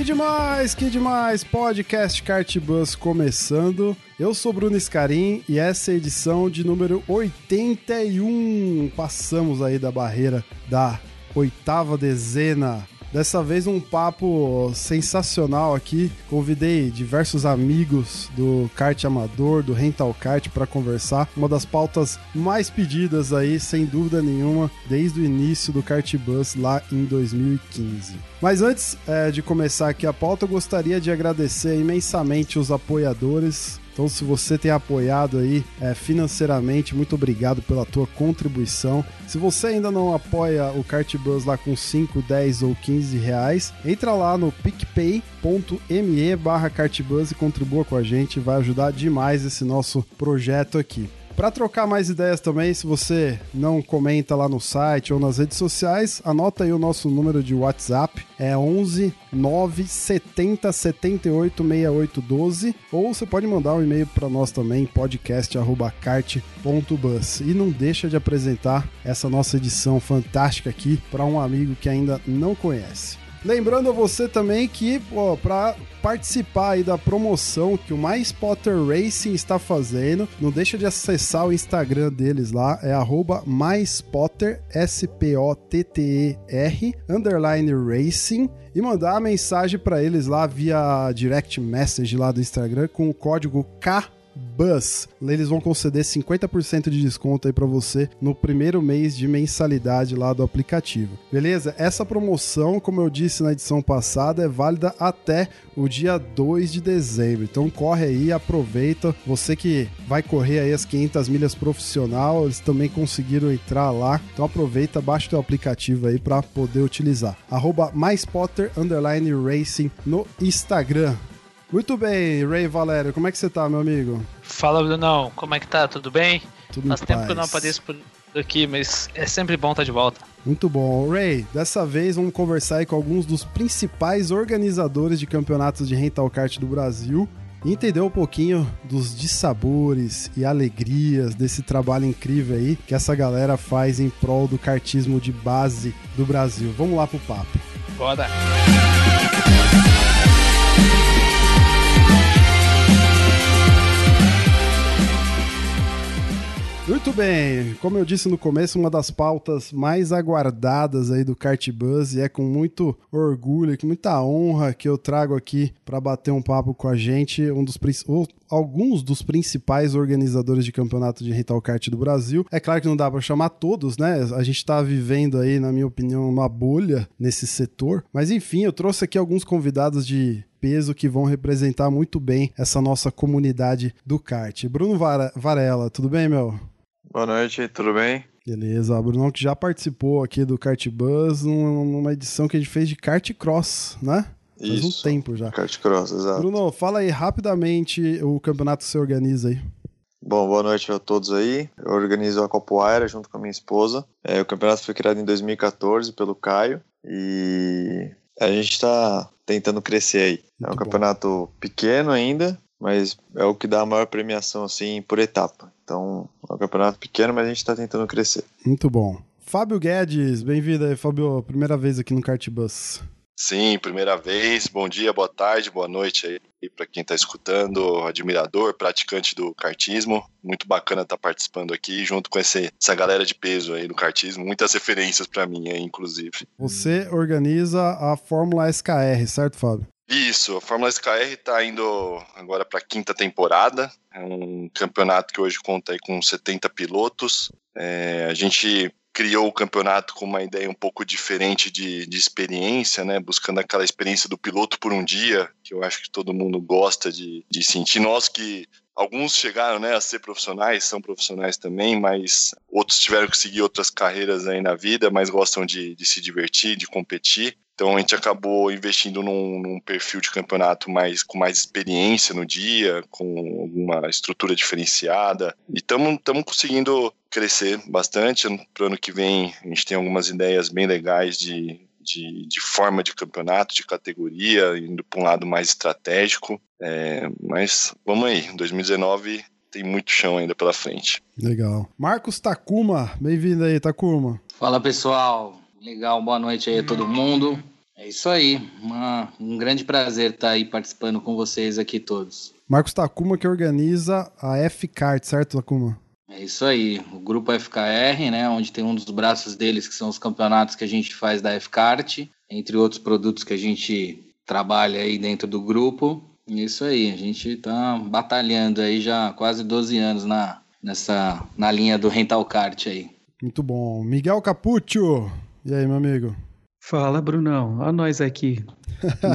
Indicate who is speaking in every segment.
Speaker 1: Que demais, que demais! Podcast Kart Bus começando. Eu sou Bruno Scarim e essa é a edição de número 81. Passamos aí da barreira da oitava dezena. Dessa vez um papo sensacional aqui. Convidei diversos amigos do kart amador, do rental kart para conversar. Uma das pautas mais pedidas aí, sem dúvida nenhuma, desde o início do Kart Bus lá em 2015. Mas antes é, de começar aqui a pauta, eu gostaria de agradecer imensamente os apoiadores então, se você tem apoiado aí é, financeiramente, muito obrigado pela tua contribuição. Se você ainda não apoia o Kart Bus lá com 5, 10 ou 15 reais, entra lá no picpay.me barra e contribua com a gente, vai ajudar demais esse nosso projeto aqui. Para trocar mais ideias também, se você não comenta lá no site ou nas redes sociais, anota aí o nosso número de WhatsApp, é 11 9 70 78 68 12, ou você pode mandar um e-mail para nós também, podcast@cart.bus. E não deixa de apresentar essa nossa edição fantástica aqui para um amigo que ainda não conhece. Lembrando a você também que, para participar aí da promoção que o Mais Potter Racing está fazendo, não deixa de acessar o Instagram deles lá, é MaisPotter, S-P-O-T-T-E-R, underline Racing, e mandar a mensagem para eles lá via direct message lá do Instagram com o código K Bus. Eles vão conceder 50% de desconto aí para você no primeiro mês de mensalidade lá do aplicativo. Beleza? Essa promoção, como eu disse na edição passada, é válida até o dia 2 de dezembro. Então corre aí, aproveita. Você que vai correr aí as 500 milhas profissional, eles também conseguiram entrar lá. Então aproveita, baixa o teu aplicativo aí para poder utilizar. Arroba MySpotter Racing no Instagram. Muito bem, Ray Valério, como é que você tá, meu amigo?
Speaker 2: Fala, Brunão, como é que tá? Tudo bem?
Speaker 1: Tudo
Speaker 2: Faz
Speaker 1: em
Speaker 2: tempo
Speaker 1: paz.
Speaker 2: que eu não apareço por aqui, mas é sempre bom estar de volta.
Speaker 1: Muito bom. Ray, dessa vez vamos conversar com alguns dos principais organizadores de campeonatos de rental kart do Brasil e entender um pouquinho dos dissabores e alegrias desse trabalho incrível aí que essa galera faz em prol do kartismo de base do Brasil. Vamos lá pro papo.
Speaker 2: Bora!
Speaker 1: Muito bem, como eu disse no começo, uma das pautas mais aguardadas aí do Kart Buzz e é com muito orgulho com muita honra que eu trago aqui para bater um papo com a gente, um dos alguns dos principais organizadores de campeonato de rental kart do Brasil. É claro que não dá para chamar todos, né? A gente tá vivendo aí, na minha opinião, uma bolha nesse setor, mas enfim, eu trouxe aqui alguns convidados de peso que vão representar muito bem essa nossa comunidade do kart. Bruno Varela, tudo bem, meu?
Speaker 3: Boa noite, tudo bem?
Speaker 1: Beleza, o Brunão que já participou aqui do Kart Buzz num- numa edição que a gente fez de kart cross, né? Faz
Speaker 3: Isso.
Speaker 1: um tempo já.
Speaker 3: Kart Cross, exato.
Speaker 1: Bruno, fala aí rapidamente o campeonato que você organiza aí.
Speaker 3: Bom, boa noite a todos aí. Eu organizo a Copoeira junto com a minha esposa. É, o campeonato foi criado em 2014 pelo Caio e a gente está tentando crescer aí. é
Speaker 1: Muito
Speaker 3: um
Speaker 1: bom.
Speaker 3: campeonato pequeno ainda, mas é o que dá a maior premiação assim por etapa. Então, é um campeonato pequeno, mas a gente está tentando crescer.
Speaker 1: Muito bom. Fábio Guedes, bem-vindo aí, Fábio. Primeira vez aqui no Kart Bus.
Speaker 4: Sim, primeira vez. Bom dia, boa tarde, boa noite aí para quem está escutando, admirador, praticante do kartismo. Muito bacana estar participando aqui junto com esse, essa galera de peso aí no kartismo. Muitas referências para mim aí, inclusive.
Speaker 1: Você organiza a Fórmula SKR, certo, Fábio?
Speaker 4: Isso, a Fórmula SKR está indo agora para a quinta temporada. É um campeonato que hoje conta com 70 pilotos. É, a gente criou o campeonato com uma ideia um pouco diferente de, de experiência, né? Buscando aquela experiência do piloto por um dia, que eu acho que todo mundo gosta de, de sentir. Nós que alguns chegaram né, a ser profissionais, são profissionais também, mas outros tiveram que seguir outras carreiras aí na vida, mas gostam de, de se divertir, de competir. Então a gente acabou investindo num, num, perfil de campeonato mais com mais experiência no dia, com uma estrutura diferenciada. E estamos conseguindo crescer bastante. Para o ano que vem a gente tem algumas ideias bem legais de, de, de, forma de campeonato, de categoria, indo para um lado mais estratégico. É, mas vamos aí, 2019 tem muito chão ainda pela frente.
Speaker 1: Legal. Marcos Takuma, bem-vindo aí, Takuma.
Speaker 5: Fala pessoal, legal, boa noite aí a todo mundo. É isso aí, Uma, um grande prazer estar aí participando com vocês aqui todos.
Speaker 1: Marcos Takuma que organiza a F-Cart, certo, Takuma?
Speaker 5: É isso aí, o grupo FKR, né, onde tem um dos braços deles que são os campeonatos que a gente faz da F-Kart, entre outros produtos que a gente trabalha aí dentro do grupo. Isso aí, a gente está batalhando aí já há quase 12 anos na, nessa, na linha do rental kart aí.
Speaker 1: Muito bom. Miguel Capuccio, e aí, meu amigo?
Speaker 6: Fala, Brunão. Olha nós aqui.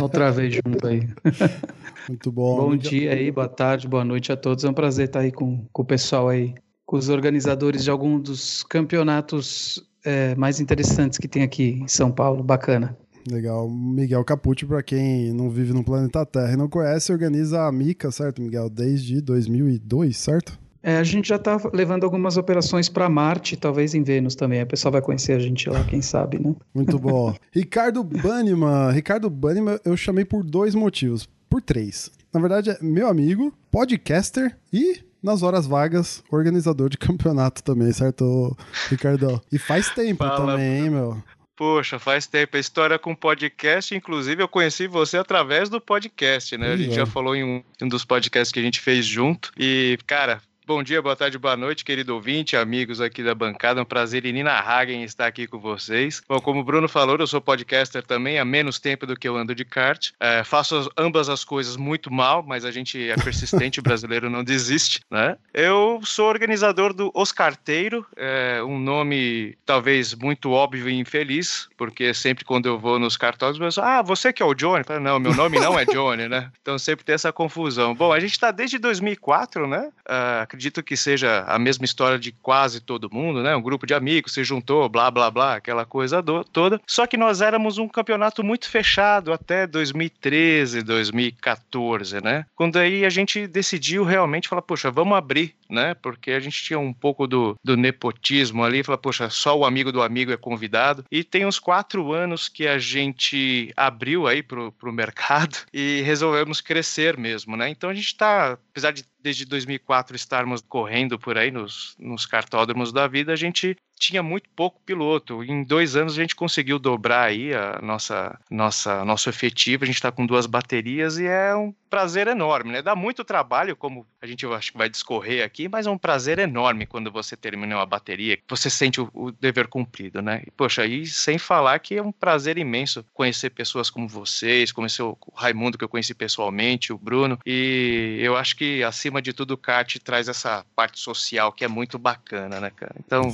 Speaker 6: Outra vez junto aí.
Speaker 1: Muito bom.
Speaker 6: Bom dia aí, boa tarde, boa noite a todos. É um prazer estar aí com, com o pessoal aí com os organizadores de algum dos campeonatos é, mais interessantes que tem aqui em São Paulo. Bacana.
Speaker 1: Legal. Miguel Capucci, para quem não vive no planeta Terra e não conhece, organiza a Mica, certo, Miguel? Desde 2002, certo?
Speaker 6: É, a gente já está levando algumas operações para Marte, talvez em Vênus também. O pessoal vai conhecer a gente lá, quem sabe, né?
Speaker 1: Muito bom. Ricardo Banniman. Ricardo Banniman eu chamei por dois motivos. Por três. Na verdade, é meu amigo, podcaster e nas horas vagas, organizador de campeonato também, certo, Ricardo? E faz tempo Fala, também, hein, meu?
Speaker 7: Poxa, faz tempo. A história com podcast, inclusive, eu conheci você através do podcast, né? a gente já falou em um, um dos podcasts que a gente fez junto. E, cara, Bom dia, boa tarde, boa noite, querido ouvinte, amigos aqui da bancada. É um prazer inenarrável estar aqui com vocês. Bom, como o Bruno falou, eu sou podcaster também há menos tempo do que eu ando de kart. É, faço as, ambas as coisas muito mal, mas a gente é persistente, o brasileiro não desiste, né? Eu sou organizador do Oscarteiro, é, um nome talvez muito óbvio e infeliz, porque sempre quando eu vou nos cartórios, eu penso, ah, você que é o Johnny? Não, meu nome não é Johnny, né? Então sempre tem essa confusão. Bom, a gente está desde 2004, né? Uh, acredito que seja a mesma história de quase todo mundo, né? Um grupo de amigos se juntou, blá blá blá, aquela coisa do, toda. Só que nós éramos um campeonato muito fechado até 2013, 2014, né? Quando aí a gente decidiu realmente falar, poxa, vamos abrir, né? Porque a gente tinha um pouco do, do nepotismo ali, falar, poxa, só o amigo do amigo é convidado. E tem uns quatro anos que a gente abriu aí pro, pro mercado e resolvemos crescer mesmo, né? Então a gente está, apesar de desde 2004 estarmos correndo por aí nos, nos cartódromos da vida, a gente tinha muito pouco piloto. Em dois anos a gente conseguiu dobrar aí a nossa, nossa, nosso efetivo. A gente está com duas baterias e é um prazer enorme, né? Dá muito trabalho, como a gente acho que vai discorrer aqui, mas é um prazer enorme quando você termina uma bateria, você sente o, o dever cumprido, né? E, poxa, aí sem falar que é um prazer imenso conhecer pessoas como vocês, conhecer o Raimundo que eu conheci pessoalmente, o Bruno, e eu acho que acima de tudo o kart traz essa parte social que é muito bacana, né, cara? Então,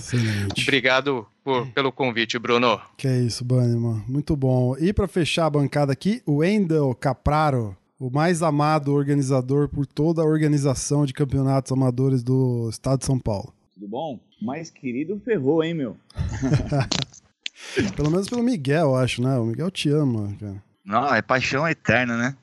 Speaker 7: Excelente. obrigado por, pelo convite, Bruno.
Speaker 1: Que é isso, Bannerman. Muito bom. E para fechar a bancada aqui, o Wendel Capraro o mais amado organizador por toda a organização de campeonatos amadores do estado de São Paulo.
Speaker 8: Tudo bom? Mais querido ferrou, hein, meu?
Speaker 1: pelo menos pelo Miguel, eu acho, né? O Miguel te ama, cara.
Speaker 8: Não, é paixão eterna, né?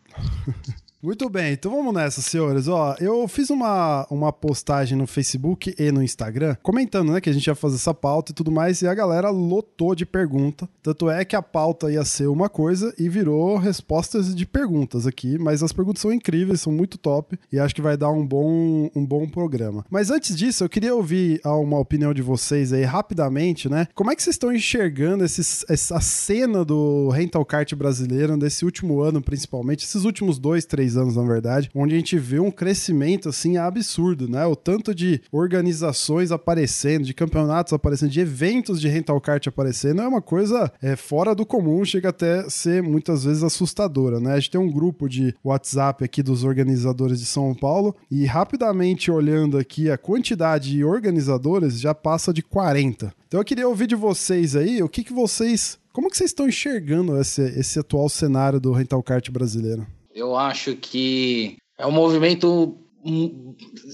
Speaker 1: Muito bem, então vamos nessa, senhores. Ó, eu fiz uma, uma postagem no Facebook e no Instagram comentando, né, que a gente ia fazer essa pauta e tudo mais, e a galera lotou de pergunta. Tanto é que a pauta ia ser uma coisa e virou respostas de perguntas aqui, mas as perguntas são incríveis, são muito top e acho que vai dar um bom, um bom programa. Mas antes disso, eu queria ouvir uma opinião de vocês aí rapidamente, né? Como é que vocês estão enxergando essa cena do rental kart brasileiro desse último ano, principalmente, esses últimos dois, três três anos, na verdade, onde a gente vê um crescimento assim absurdo, né? O tanto de organizações aparecendo, de campeonatos aparecendo, de eventos de rental kart aparecendo, é uma coisa é, fora do comum, chega até ser muitas vezes assustadora, né? A gente tem um grupo de WhatsApp aqui dos organizadores de São Paulo e rapidamente olhando aqui a quantidade de organizadores já passa de 40. Então eu queria ouvir de vocês aí, o que que vocês como que vocês estão enxergando esse, esse atual cenário do rental kart brasileiro?
Speaker 5: Eu acho que é um movimento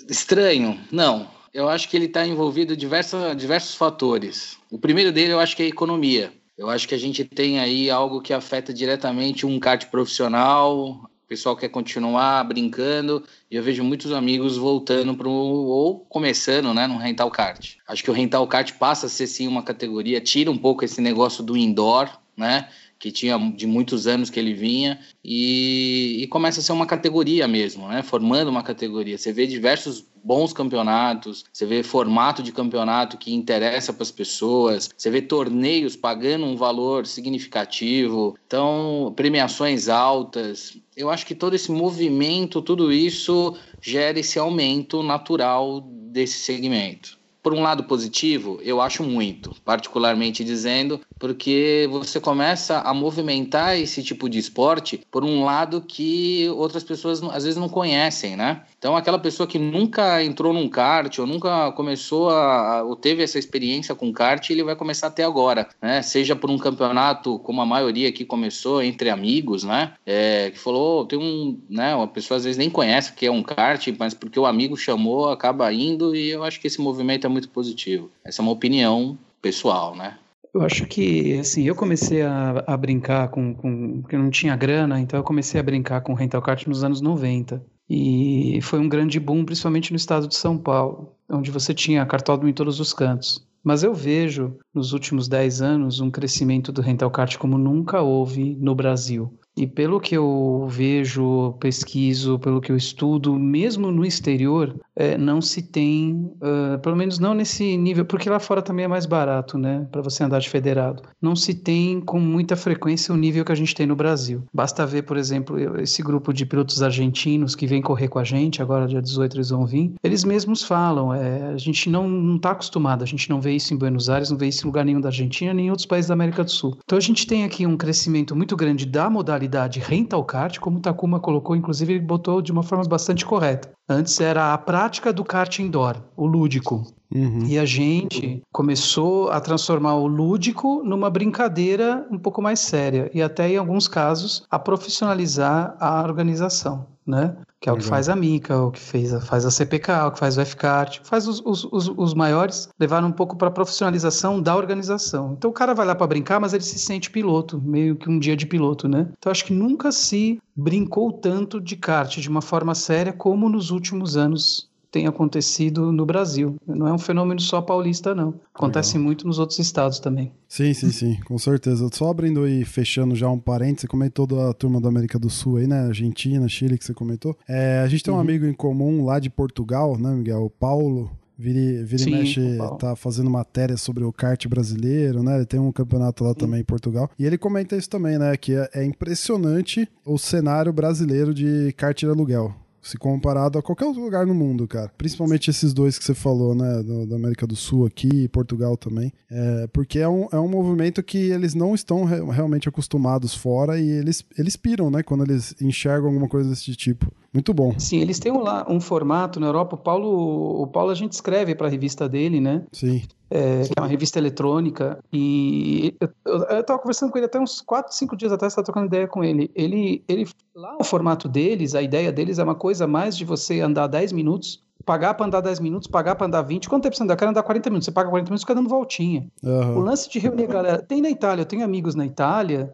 Speaker 5: estranho. Não. Eu acho que ele está envolvido diversos, diversos fatores. O primeiro dele eu acho que é a economia. Eu acho que a gente tem aí algo que afeta diretamente um kart profissional, o pessoal quer continuar brincando e eu vejo muitos amigos voltando para ou começando, né, no rental kart. Acho que o rental kart passa a ser sim uma categoria, tira um pouco esse negócio do indoor, né? Que tinha de muitos anos que ele vinha e, e começa a ser uma categoria mesmo, né? Formando uma categoria. Você vê diversos bons campeonatos, você vê formato de campeonato que interessa para as pessoas, você vê torneios pagando um valor significativo, então premiações altas. Eu acho que todo esse movimento, tudo isso gera esse aumento natural desse segmento. Por um lado positivo, eu acho muito, particularmente dizendo, porque você começa a movimentar esse tipo de esporte por um lado que outras pessoas às vezes não conhecem, né? Então, aquela pessoa que nunca entrou num kart ou nunca começou a, ou teve essa experiência com kart, ele vai começar até agora, né? Seja por um campeonato, como a maioria aqui começou, entre amigos, né? É, que falou, tem um, né? Uma pessoa às vezes nem conhece o que é um kart, mas porque o amigo chamou, acaba indo e eu acho que esse movimento é muito positivo. Essa é uma opinião pessoal, né?
Speaker 6: Eu acho que, assim, eu comecei a, a brincar com, com. Porque não tinha grana, então eu comecei a brincar com rental kart nos anos 90. E foi um grande boom, principalmente no estado de São Paulo, onde você tinha cartódromo em todos os cantos. Mas eu vejo, nos últimos 10 anos, um crescimento do rental kart como nunca houve no Brasil. E pelo que eu vejo, pesquiso, pelo que eu estudo, mesmo no exterior, é, não se tem, uh, pelo menos não nesse nível, porque lá fora também é mais barato, né, para você andar de federado. Não se tem com muita frequência o nível que a gente tem no Brasil. Basta ver, por exemplo, esse grupo de pilotos argentinos que vem correr com a gente, agora dia 18 eles vão vir, eles mesmos falam, é, a gente não está acostumado, a gente não vê isso em Buenos Aires, não vê isso em lugar nenhum da Argentina, nem em outros países da América do Sul. Então a gente tem aqui um crescimento muito grande da modalidade rental kart, como o Takuma colocou, inclusive ele botou de uma forma bastante correta. Antes era a prática do kart indoor, o lúdico. Uhum. E a gente começou a transformar o lúdico numa brincadeira um pouco mais séria e até em alguns casos a profissionalizar a organização, né? Que é o que faz a Mica, o que fez, faz a CPK, o que faz o FCART, faz os, os, os, os maiores levaram um pouco para a profissionalização da organização. Então o cara vai lá para brincar, mas ele se sente piloto, meio que um dia de piloto, né? Então acho que nunca se brincou tanto de kart de uma forma séria como nos últimos anos tem acontecido no Brasil. Não é um fenômeno só paulista, não. Acontece Legal. muito nos outros estados também.
Speaker 1: Sim, sim, sim, com certeza. Só abrindo e fechando já um parênteses, você comentou da turma da América do Sul aí, né? Argentina, Chile, que você comentou. É, a gente tem um uhum. amigo em comum lá de Portugal, né, Miguel? O Paulo. Vira, vira Sim, mexe, tá fazendo matéria sobre o kart brasileiro, né? Ele tem um campeonato lá Sim. também em Portugal. E ele comenta isso também, né? Que é, é impressionante o cenário brasileiro de kart de aluguel se comparado a qualquer outro lugar no mundo, cara. Principalmente esses dois que você falou, né? Do, da América do Sul aqui e Portugal também. É, porque é um, é um movimento que eles não estão re realmente acostumados fora e eles, eles piram, né? Quando eles enxergam alguma coisa desse tipo. Muito bom.
Speaker 6: Sim, eles têm um, um formato na Europa. O Paulo, o Paulo a gente escreve para a revista dele, né?
Speaker 1: Sim.
Speaker 6: É, que é uma revista eletrônica. E eu estava conversando com ele até uns 4, 5 dias atrás, estava trocando ideia com ele. ele. Ele, lá o formato deles, a ideia deles é uma coisa mais de você andar 10 minutos pagar para andar 10 minutos, pagar para andar 20. Quanto tempo você anda? Eu quero andar 40 minutos. Você paga 40 minutos e fica dando voltinha. Uhum. O lance de reunir a galera. Tem na Itália, eu tenho amigos na Itália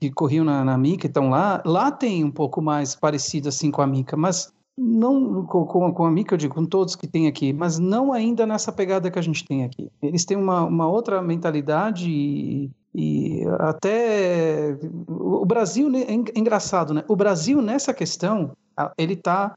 Speaker 6: que corriam na, na Mica, estão lá. Lá tem um pouco mais parecido assim com a Mica, mas não com, com a Mica, eu digo, com todos que tem aqui, mas não ainda nessa pegada que a gente tem aqui. Eles têm uma, uma outra mentalidade e, e até o Brasil é engraçado, né? O Brasil nessa questão ele está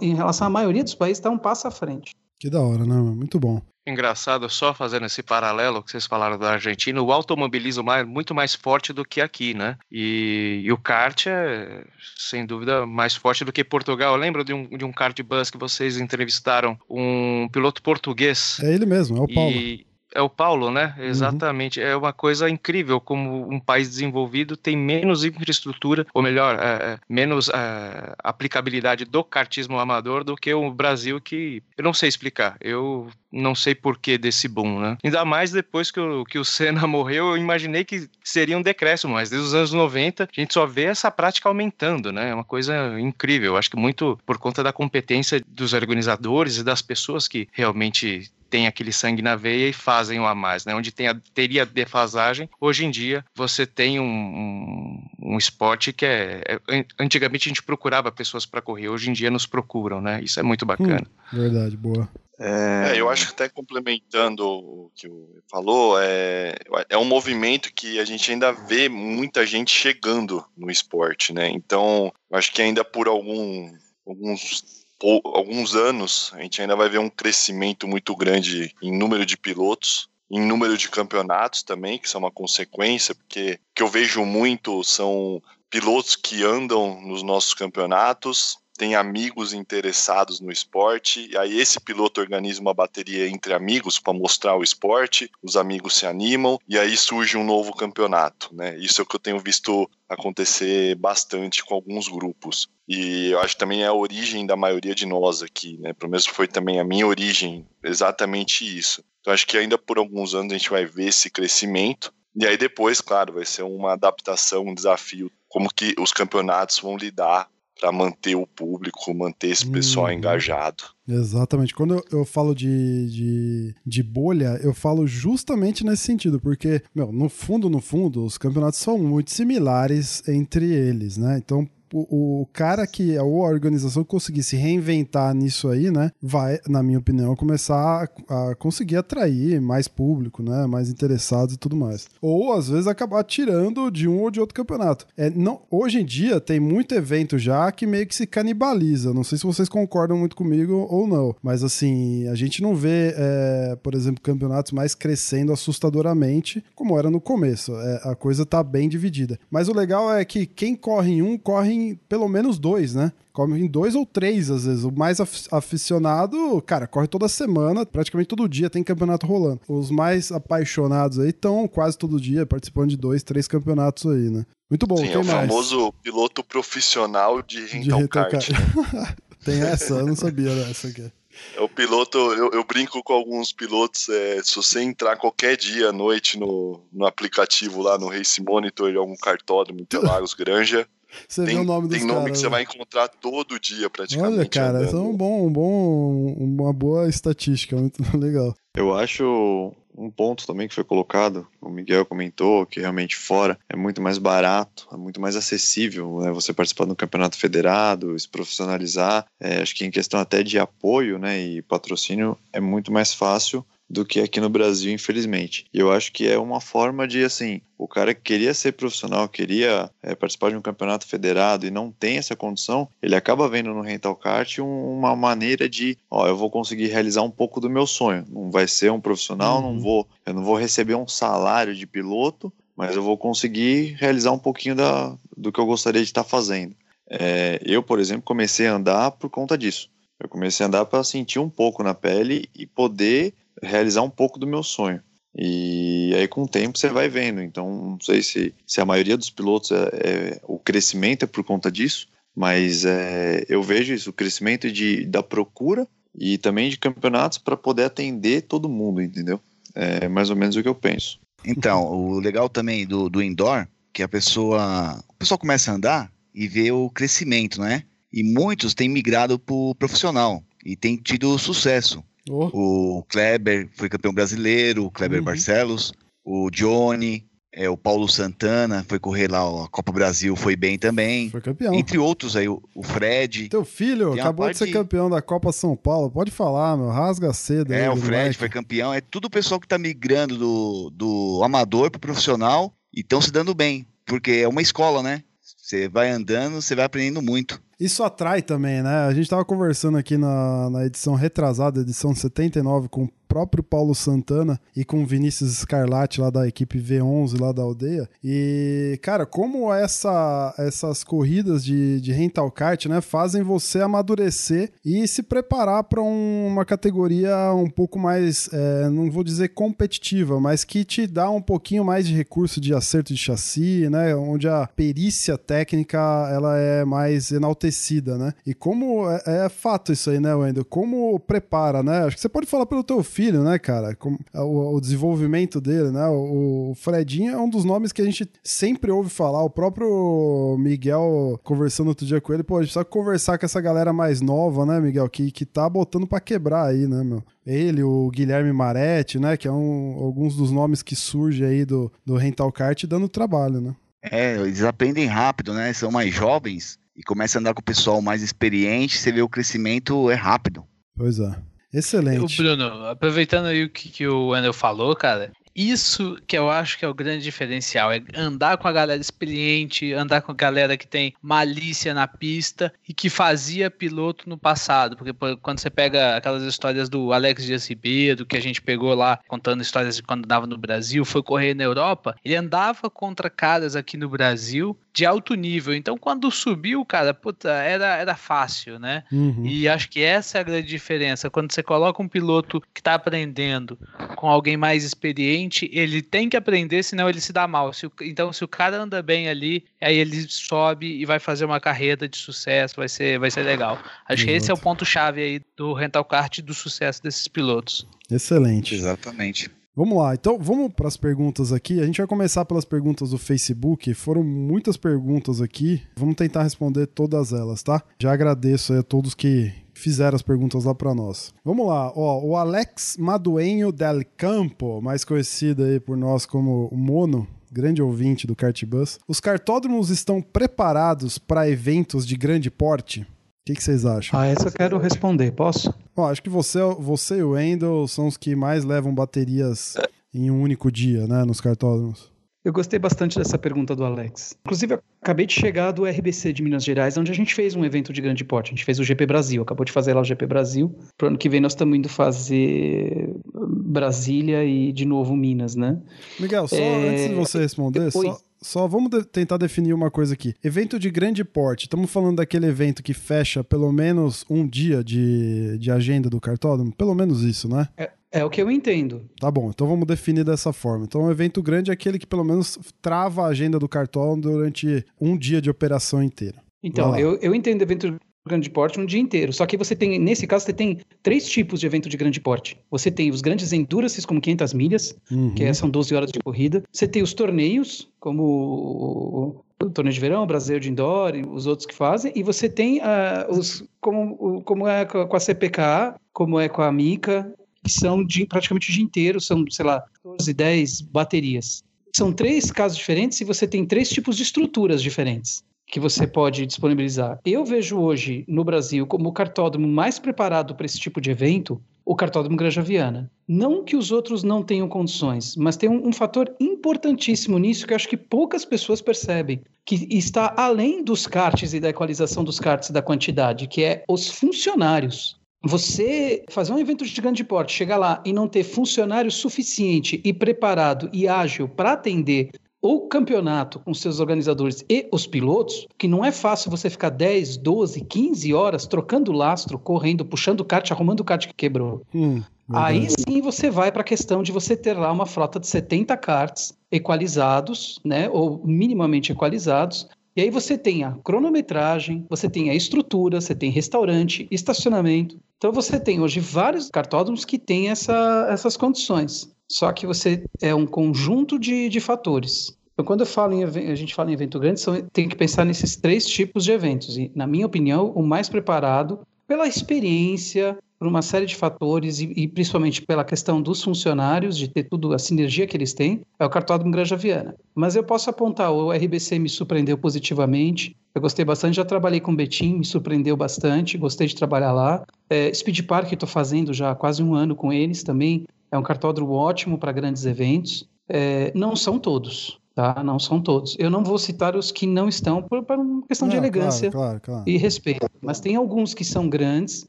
Speaker 6: em relação à maioria dos países está um passo à frente.
Speaker 1: Que da hora, né? Muito bom.
Speaker 7: Engraçado, só fazendo esse paralelo que vocês falaram da Argentina, o automobilismo é muito mais forte do que aqui, né? E, e o kart é, sem dúvida, mais forte do que Portugal. Lembra de um, de um kart bus que vocês entrevistaram um piloto português?
Speaker 1: É ele mesmo, é o Paulo. E,
Speaker 7: é o Paulo, né? Uhum. Exatamente. Uhum. É uma coisa incrível como um país desenvolvido tem menos infraestrutura, ou melhor, é, é, menos é, aplicabilidade do kartismo amador do que o Brasil, que eu não sei explicar. Eu não sei porquê desse boom, né? Ainda mais depois que o, que o Senna morreu, eu imaginei que seria um decréscimo, mas desde os anos 90 a gente só vê essa prática aumentando, né? É uma coisa incrível. Acho que muito por conta da competência dos organizadores e das pessoas que realmente tem aquele sangue na veia e fazem o a mais, né? Onde tem a, teria defasagem, hoje em dia você tem um, um, um esporte que é, é, Antigamente a gente procurava pessoas para correr, hoje em dia nos procuram, né? Isso é muito bacana.
Speaker 1: Hum, verdade, boa.
Speaker 4: É... é... eu acho que até complementando o que o falou, é, é um movimento que a gente ainda vê muita gente chegando no esporte, né? Então, eu acho que ainda por algum, alguns, alguns anos a gente ainda vai ver um crescimento muito grande em número de pilotos, em número de campeonatos também, que são uma consequência, porque o que eu vejo muito são pilotos que andam nos nossos campeonatos, tem amigos interessados no esporte, e aí esse piloto organiza uma bateria entre amigos para mostrar o esporte, os amigos se animam, e aí surge um novo campeonato, né? Isso é o que eu tenho visto acontecer bastante com alguns grupos. E eu acho que também é a origem da maioria de nós aqui, né? Pelo menos foi também a minha origem, exatamente isso. Então acho que ainda por alguns anos a gente vai ver esse crescimento, e aí depois, claro, vai ser uma adaptação, um desafio, como que os campeonatos vão lidar para manter o público, manter esse pessoal hum. engajado.
Speaker 1: Exatamente. Quando eu, eu falo de, de, de, bolha, eu falo justamente nesse sentido, porque, meu, no fundo, no fundo, os campeonatos são muito similares entre eles, né? Então, o, cara que é a organização conseguir se reinventar nisso aí, né, vai, na minha opinião, começar a, a, conseguir atrair mais público, né, mais interessados e tudo mais. Ou às vezes acabar tirando de um ou de outro campeonato. É, não, hoje em dia tem muito evento já que meio que se canibaliza. Não sei se vocês concordam muito comigo ou não, mas assim, a gente não vê, é, por exemplo, campeonatos mais crescendo assustadoramente como era no começo. É, a coisa tá bem dividida. Mas o legal é que quem corre em um, corre em pelo menos dois, né? Come em dois ou três, às vezes. O mais aficionado, cara, corre toda semana, praticamente todo dia tem campeonato rolando. Os mais apaixonados aí estão quase todo dia participando de dois, três campeonatos aí, né? Muito bom.
Speaker 4: Sim, é o mais? famoso piloto profissional de rental, de kart. Né?
Speaker 1: tem essa? Eu não sabia dessa aqui.
Speaker 4: É o piloto, eu, eu, brinco com alguns pilotos, é, se você entrar qualquer dia à noite no, no aplicativo lá no Race Monitor, algum cartódromo, Interlagos, Granja,
Speaker 1: você tem, vê o nome dos
Speaker 4: Tem
Speaker 1: nome
Speaker 4: cara, que você vai encontrar todo dia, praticamente.
Speaker 1: Olha, cara, isso é um bom, um bom, uma boa estatística, muito legal.
Speaker 3: Eu acho um ponto também que foi colocado, o Miguel comentou, que realmente fora é muito mais barato, é muito mais acessível né, você participar do campeonato federado, se profissionalizar. É, acho que em questão até de apoio né, e patrocínio é muito mais fácil do que aqui no Brasil, infelizmente. E eu acho que é uma forma de, assim, o cara que queria ser profissional, queria é, participar de um campeonato federado e não tem essa condição, ele acaba vendo no rental kart um, uma maneira de, ó, eu vou conseguir realizar um pouco do meu sonho. Não vai ser um profissional, uhum. não vou, eu não vou receber um salário de piloto, mas eu vou conseguir realizar um pouquinho da, do que eu gostaria de estar fazendo. É, eu, por exemplo, comecei a andar por conta disso. Eu comecei a andar para sentir um pouco na pele e poder realizar um pouco do meu sonho. E aí com o tempo você vai vendo. Então não sei se, se a maioria dos pilotos é, é o crescimento é por conta disso, mas é, eu vejo isso, o crescimento de, da procura e também de campeonatos para poder atender todo mundo, entendeu? É mais ou menos o que eu penso.
Speaker 8: Então, o legal também do, do indoor, que a pessoa, o pessoal começa a andar e vê o crescimento, né? E muitos têm migrado para o profissional e têm tido sucesso. Oh. O Kleber foi campeão brasileiro, o Kleber uhum. Barcelos, o Johnny, é, o Paulo Santana foi correr lá a Copa Brasil, foi bem também.
Speaker 1: Foi campeão.
Speaker 8: Entre outros aí, o, Fred.
Speaker 1: Teu filho acabou de ser campeão da Copa São Paulo. Pode falar, meu, rasga cedo.
Speaker 8: É, o Fred foi campeão. É tudo o pessoal que tá migrando do, do amador pro profissional e estão se dando bem. Porque é uma escola, né? Você vai andando, você vai aprendendo muito.
Speaker 1: Isso atrai também, né? A gente estava conversando aqui na, na edição retrasada, edição 79, com próprio Paulo Santana e com Vinícius Scarlatti lá da equipe V11 lá da aldeia. E, cara, como essa, essas corridas de, de rental kart, né, fazem você amadurecer e se preparar para um, uma categoria um pouco mais, é, não vou dizer competitiva, mas que te dá um pouquinho mais de recurso de acerto de chassi, né, onde a perícia técnica ela é mais enaltecida, né? E como é, é fato isso aí, né, Wendel? Como prepara, né? Acho que você pode falar pelo teu filho filho, né, cara? O, o desenvolvimento dele, né? O, o, Fredinho é um dos nomes que a gente sempre ouve falar. O próprio Miguel, conversando outro dia com ele, pô, a gente precisa conversar com essa galera mais nova, né, Miguel? Que, que tá botando para quebrar aí, né, meu? Ele, o Guilherme Maretti, né? Que é um, alguns dos nomes que surgem aí do, do Rental Kart dando trabalho, né?
Speaker 8: É, eles aprendem rápido, né? São mais jovens e começam a andar com o pessoal mais experiente, você vê o crescimento é rápido.
Speaker 1: Pois é. Excelente.
Speaker 2: O Bruno, aproveitando aí o que, que o Wendel falou, cara, isso que eu acho que é o grande diferencial, é andar com a galera experiente, andar com a galera que tem malícia na pista e que fazia piloto no passado, porque quando você pega aquelas histórias do Alex Dias Ribeiro, que a gente pegou lá contando histórias de quando andava no Brasil, foi correr na Europa, ele andava contra caras aqui no Brasil de alto nível. Então, quando subiu, cara, puta, era, era fácil, né? Uhum. E acho que essa é a grande diferença. Quando você coloca um piloto que está aprendendo com alguém mais experiente, ele tem que aprender, senão ele se dá mal. Se o, então, se o cara anda bem ali, aí ele sobe e vai fazer uma carreira de sucesso, vai ser, vai ser legal. Acho que esse é o ponto-chave aí do rental kart e do sucesso desses pilotos.
Speaker 1: Excelente.
Speaker 8: Exatamente.
Speaker 1: Vamos lá, então vamos para as perguntas aqui. A gente vai começar pelas perguntas do Facebook. Foram muitas perguntas aqui. Vamos tentar responder todas elas, tá? Já agradeço a todos que fizeram as perguntas lá para nós. Vamos lá, ó, o Alex Maduenho del Campo, mais conhecido aí por nós como Mono, grande ouvinte do Cartbus. Os cartódromos estão preparados para eventos de grande porte? O que, que, vocês acham?
Speaker 6: Ah, essa eu quero responder, posso?
Speaker 1: Ó, acho que você, você e o Wendel são os que mais levam baterias em um único dia, né, nos cartódromos.
Speaker 6: Eu gostei bastante dessa pergunta do Alex. Inclusive, eu acabei de chegar do RBC de Minas Gerais, onde a gente fez um evento de grande porte. A gente fez o GP Brasil, acabou de fazer lá o GP Brasil. Pro ano que vem nós estamos indo fazer Brasília e de novo Minas, né?
Speaker 1: Miguel, só é... antes de você responder, só, só vamos de tentar definir uma coisa aqui. Evento de grande porte, estamos falando daquele evento que fecha pelo menos um dia de, de agenda do cartódromo? Pelo menos isso, né?
Speaker 6: É, é o que eu entendo.
Speaker 1: Tá bom, então vamos definir dessa forma. Então, um evento grande é aquele que pelo menos trava a agenda do cartódromo durante um dia de operação inteira.
Speaker 6: Então, eu, eu entendo evento grande porte um dia inteiro. Só que você tem, nesse caso, você tem três tipos de evento de grande porte. Você tem os grandes enduraces, como 500 milhas, uhum. que são 12 horas de corrida. Você tem os torneios, como o torneio de verão, o Brasileiro de Indoor, e os outros que fazem. E você tem uh, os, como, como é com a CPKA, como é com a Mica, que são de, praticamente o dia inteiro, são, sei lá, 14, 10 baterias. São três casos diferentes e você tem três tipos de estruturas diferentes que você pode disponibilizar. Eu vejo hoje no Brasil como o cartódromo mais preparado para esse tipo de evento o cartódromo Granja Viana. Não que os outros não tenham condições, mas tem um, um, fator importantíssimo nisso que eu acho que poucas pessoas percebem, que está além dos karts e da equalização dos karts e da quantidade, que é os funcionários. Você fazer um evento de grande porte, chegar lá e não ter funcionário suficiente e preparado e ágil para atender o campeonato com seus organizadores e os pilotos, que não é fácil você ficar 10, 12, 15 horas trocando lastro, correndo, puxando o kart, arrumando o kart que quebrou. Hum, Aí sim você vai para a questão de você ter lá uma frota de 70 karts equalizados, né, ou minimamente equalizados, e aí você tem a cronometragem, você tem a estrutura, você tem restaurante, estacionamento. Então você tem hoje vários cartódromos que têm essa, essas condições. Só que você é um conjunto de, de fatores. Então, quando eu falo em, a gente fala em evento grande, são, tem que pensar nesses três tipos de eventos. E, na minha opinião, o mais preparado pela experiência, por uma série de fatores e, e, principalmente pela questão dos funcionários, de ter tudo, a sinergia que eles têm, é o Cartódromo Granja Viana. Mas eu posso apontar, o RBC me surpreendeu positivamente, eu gostei bastante, já trabalhei com o Betim, me surpreendeu bastante, gostei de trabalhar lá. É, Speed Park estou fazendo já quase um ano com eles também, é um cartódromo ótimo para grandes eventos. É, não são todos, tá? Não são todos. Eu não vou citar os que não estão por, por uma questão não, de elegância claro, claro, claro. e respeito. Mas tem alguns que são grandes,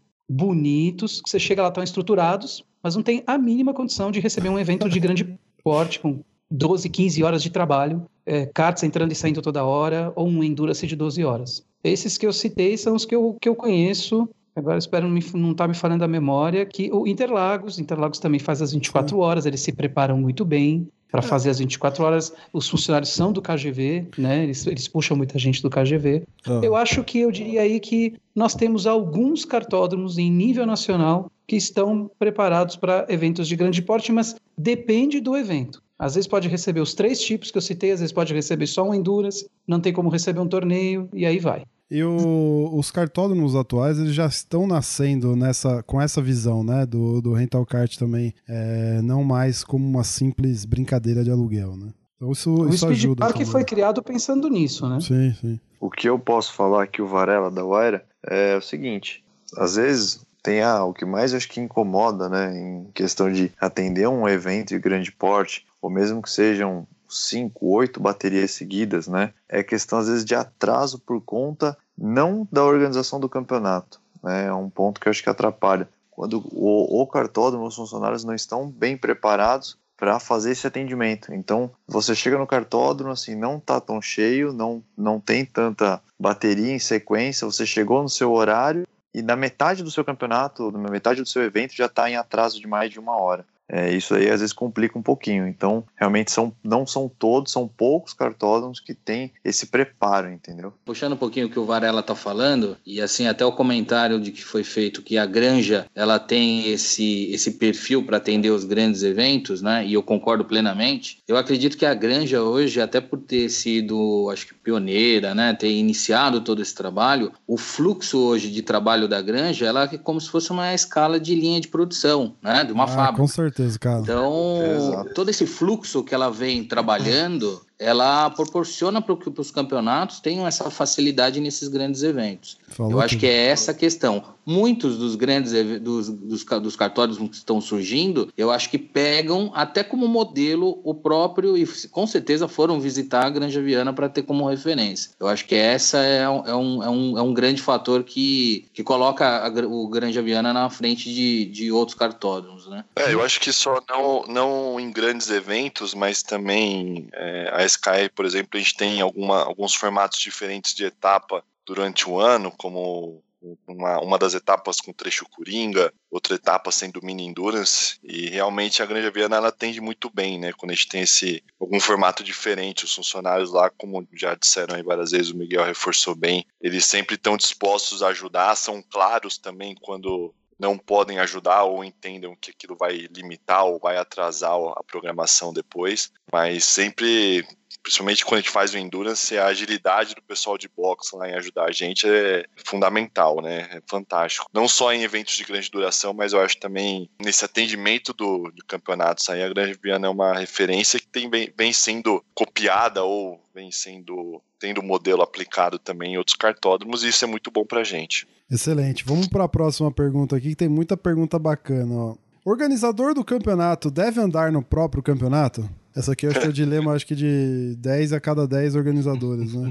Speaker 6: bonitos, que você chega lá, estão estruturados, mas não tem a mínima condição de receber um evento de grande porte com 12, 15 horas de trabalho, é, karts entrando e saindo toda hora, ou um Endurance de 12 horas. Esses que eu citei são os que eu, que eu conheço Agora espero não estar me, tá me falando a memória que o Interlagos, Interlagos também faz as 24 Sim. horas, eles se preparam muito bem. para fazer as 24 horas. Os funcionários são do KGV, né? Eles, eles puxam muita gente do KGV.
Speaker 1: Ah.
Speaker 6: Eu acho que eu diria aí que nós temos alguns cartódromos em nível nacional que estão preparados para eventos de grande porte, mas depende do evento. Às vezes pode receber os três tipos que eu citei, às vezes pode receber só um Endurance, não tem como receber um torneio, e aí vai.
Speaker 1: E o- os cartódromos atuais, eles já estão nascendo nessa, com essa visão, né, do, do rental kart também, é, não mais como uma simples brincadeira de aluguel, né? Então isso,
Speaker 6: O
Speaker 1: isso
Speaker 6: Speed
Speaker 1: ajuda
Speaker 6: Park
Speaker 1: também.
Speaker 6: foi criado pensando nisso, né?
Speaker 1: Sim, sim.
Speaker 3: O que eu posso falar aqui, o Varela da Waira, é o seguinte: às vezes tem ah, o que mais acho que incomoda, né, em questão de atender um evento de grande porte, ou mesmo que sejam cinco, oito baterias seguidas, né, é questão às vezes de atraso por conta não da organização do campeonato, né, é um ponto que eu acho que atrapalha. Quando o, o cartódromo, os funcionários não estão bem preparados para fazer esse atendimento. Então, você chega no cartódromo, assim, não tá tão cheio, não, não tem tanta bateria em sequência, você chegou no seu horário e na metade do seu campeonato, na metade do seu evento, já está em atraso de mais de uma hora. É, isso aí às vezes complica um pouquinho. Então, realmente são, não são todos, são poucos cartódromos que têm esse preparo, entendeu?
Speaker 5: Puxando um pouquinho o que o Varela tá falando, e assim, até o comentário de que foi feito que a Granja ela tem esse, esse perfil para atender os grandes eventos, né? E eu concordo plenamente. Eu acredito que a Granja hoje, até por ter sido, acho que pioneira, né? Ter iniciado todo esse trabalho, o fluxo hoje de trabalho da Granja, ela é como se fosse uma escala de linha de produção, né? De uma
Speaker 1: Ah,
Speaker 5: fábrica.
Speaker 1: com certeza, cara.
Speaker 5: Então,
Speaker 3: Exato.
Speaker 5: todo esse fluxo que ela vem trabalhando, ela proporciona para que os campeonatos tenham essa facilidade nesses grandes eventos.
Speaker 1: Falou
Speaker 5: Eu acho que é essa a questão. Muitos dos grandes dos, dos, dos cartórios que estão surgindo, eu acho que pegam até como modelo o próprio, e com certeza foram visitar a Granja Viana para ter como referência. Eu acho que essa é um, é um, é um, é um grande fator que, que coloca a o Granja Viana na frente de, de outros cartódromos, né?
Speaker 4: É, eu acho que só não, não em grandes eventos, mas também é, a Sky, por exemplo, a gente tem alguma, alguns formatos diferentes de etapa durante o ano, como uma, uma das etapas com trecho Coringa, outra etapa sendo mini endurance, e realmente a Granja Viana ela atende muito bem, né? Quando a gente tem esse algum formato diferente, os funcionários lá, como já disseram aí várias vezes, o Miguel reforçou bem, eles sempre estão dispostos a ajudar, são claros também quando não podem ajudar ou entendam que aquilo vai limitar ou vai atrasar a programação depois, mas sempre, principalmente quando a gente faz o endurance, a agilidade do pessoal de boxe lá em ajudar a gente é fundamental, né? É fantástico. Não só em eventos de grande duração, mas eu acho também nesse atendimento do, de campeonatos aí, a Grande Viana é uma referência que tem bem, vem sendo copiada ou vem sendo tendo modelo aplicado também em outros cartódromos, e isso é muito bom pra gente.
Speaker 1: Excelente. Vamos para a próxima pergunta aqui, que tem muita pergunta bacana. Ó. Organizador do campeonato deve andar no próprio campeonato? Essa aqui eu acho que é o dilema, acho que de 10 a cada 10 organizadores, né?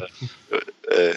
Speaker 4: É,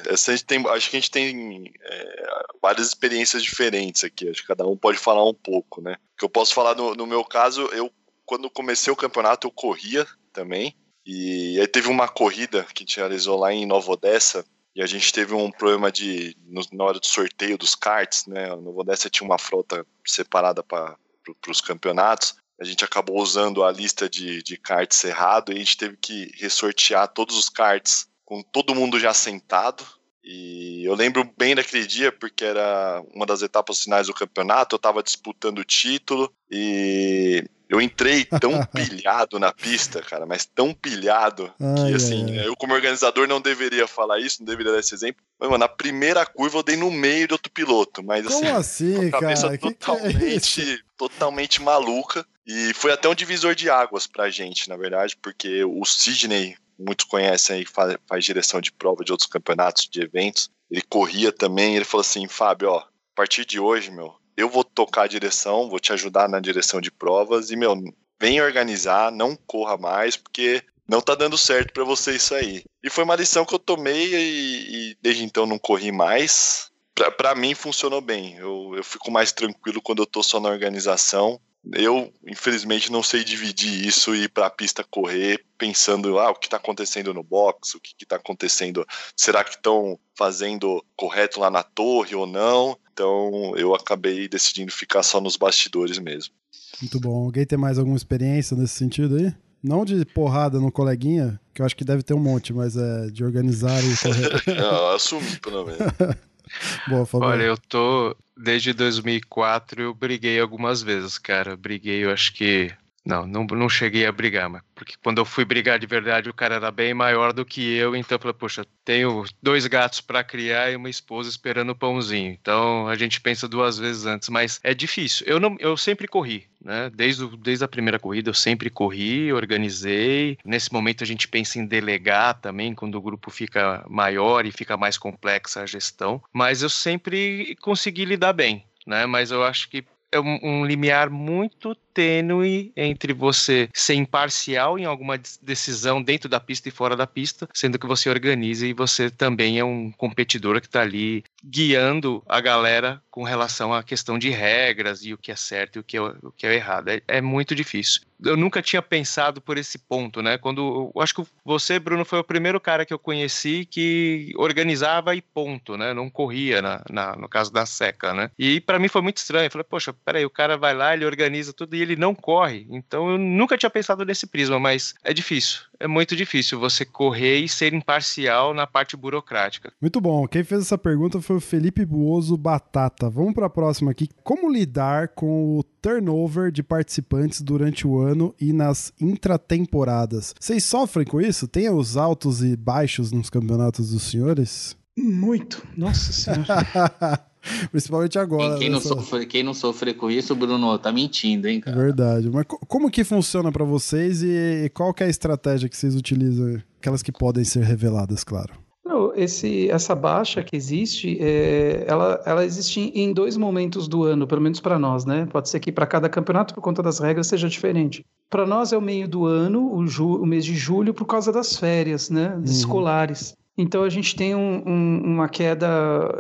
Speaker 4: tem, acho que a gente tem é, várias experiências diferentes aqui. Acho que cada um pode falar um pouco, né? Que eu posso falar no, no meu caso, eu quando comecei o campeonato eu corria também e aí teve uma corrida que a gente realizou lá em Nova Odessa e a gente teve um problema de na hora do sorteio dos karts, né? A Nova Odessa tinha uma frota separada para pro, os campeonatos. A gente acabou usando a lista de, de karts errado e a gente teve que ressortear todos os karts com todo mundo já sentado. E eu lembro bem daquele dia porque era uma das etapas finais do campeonato, eu estava disputando o título e eu entrei tão pilhado na pista, cara, mas tão pilhado
Speaker 1: Ai,
Speaker 4: que assim,
Speaker 1: ai,
Speaker 4: eu como organizador não deveria falar isso, não deveria dar esse exemplo. Mas, mano, na primeira curva eu dei no meio do outro piloto, mas assim,
Speaker 1: Como assim,
Speaker 4: com a cabeça
Speaker 1: cara? Que que é
Speaker 4: totalmente, totalmente maluca. E foi até um divisor de águas pra gente, na verdade, porque o Sidney, muitos conhecem aí, faz, faz direção de prova de outros campeonatos, de eventos. Ele corria também, ele falou assim, Fábio, ó, a partir de hoje, meu, eu vou tocar a direção, vou te ajudar na direção de provas e, meu, vem organizar, não corra mais, porque não tá dando certo pra você isso aí. E foi uma lição que eu tomei e, e desde então não corri mais. Pra mim funcionou bem. Eu, eu fico mais tranquilo quando eu tô só na organização. Eu, infelizmente, não sei dividir isso e ir pra pista correr pensando, ah, o que tá acontecendo no box, o que, que tá acontecendo, será que estão fazendo correto lá na torre ou não? Então eu acabei decidindo ficar só nos bastidores mesmo.
Speaker 1: Muito bom. Alguém tem mais alguma experiência nesse sentido aí? Não de porrada no coleguinha, que eu acho que deve ter um monte, mas é de organizar e correr.
Speaker 4: Não, assumir, pelo menos.
Speaker 1: Boa, Fabio.
Speaker 7: Olha, eu tô. Desde 2004 eu briguei algumas vezes, cara. Briguei, eu acho que. Não, não, não cheguei a brigar, mas porque quando eu fui brigar de verdade, o cara era bem maior do que eu, então eu falei, poxa, tenho dois gatos para criar e uma esposa esperando o pãozinho. Então a gente pensa duas vezes antes, mas é difícil. Eu não, eu sempre corri, né? Desde, desde a primeira corrida eu sempre corri, organizei. Nesse momento a gente pensa em delegar também, quando o grupo fica maior e fica mais complexa a gestão, mas eu sempre consegui lidar bem. Né, mas eu acho que é um, um limiar muito tênue entre você ser imparcial em alguma decisão dentro da pista e fora da pista, sendo que você organiza e você também é um competidor que está ali guiando a galera com relação à questão de regras e o que é certo e o que é, o que é errado. É, é muito difícil. Eu nunca tinha pensado por esse ponto, né? Quando eu acho que você, Bruno, foi o primeiro cara que eu conheci que organizava e ponto, né? Não corria na, na no caso da seca, né? E para mim foi muito estranho. Eu falei, poxa, peraí, o cara vai lá, ele organiza tudo e ele não corre. Então eu nunca tinha pensado nesse prisma, mas é difícil. É muito difícil você correr e ser imparcial na parte burocrática.
Speaker 1: Muito bom. Quem fez essa pergunta foi o Felipe Buoso Batata. Vamos para a próxima aqui. Como lidar com o turnover de participantes durante o ano e nas intratemporadas? Vocês sofrem com isso? Tem os altos e baixos nos campeonatos dos senhores?
Speaker 6: Muito. Nossa senhora.
Speaker 1: Principalmente agora.
Speaker 5: Quem, quem, nessa... não sofre, quem não sofre com isso, Bruno, tá mentindo, hein, cara?
Speaker 1: Verdade. Mas como que funciona para vocês e qual que é a estratégia que vocês utilizam? Aquelas que podem ser reveladas, claro.
Speaker 6: Não, esse, essa baixa que existe, é, ela, ela existe em dois momentos do ano, pelo menos para nós, né? Pode ser que para cada campeonato, por conta das regras, seja diferente. Para nós é o meio do ano, o, ju, o mês de julho, por causa das férias, né? Uhum. Escolares. Então a gente tem um, um, uma queda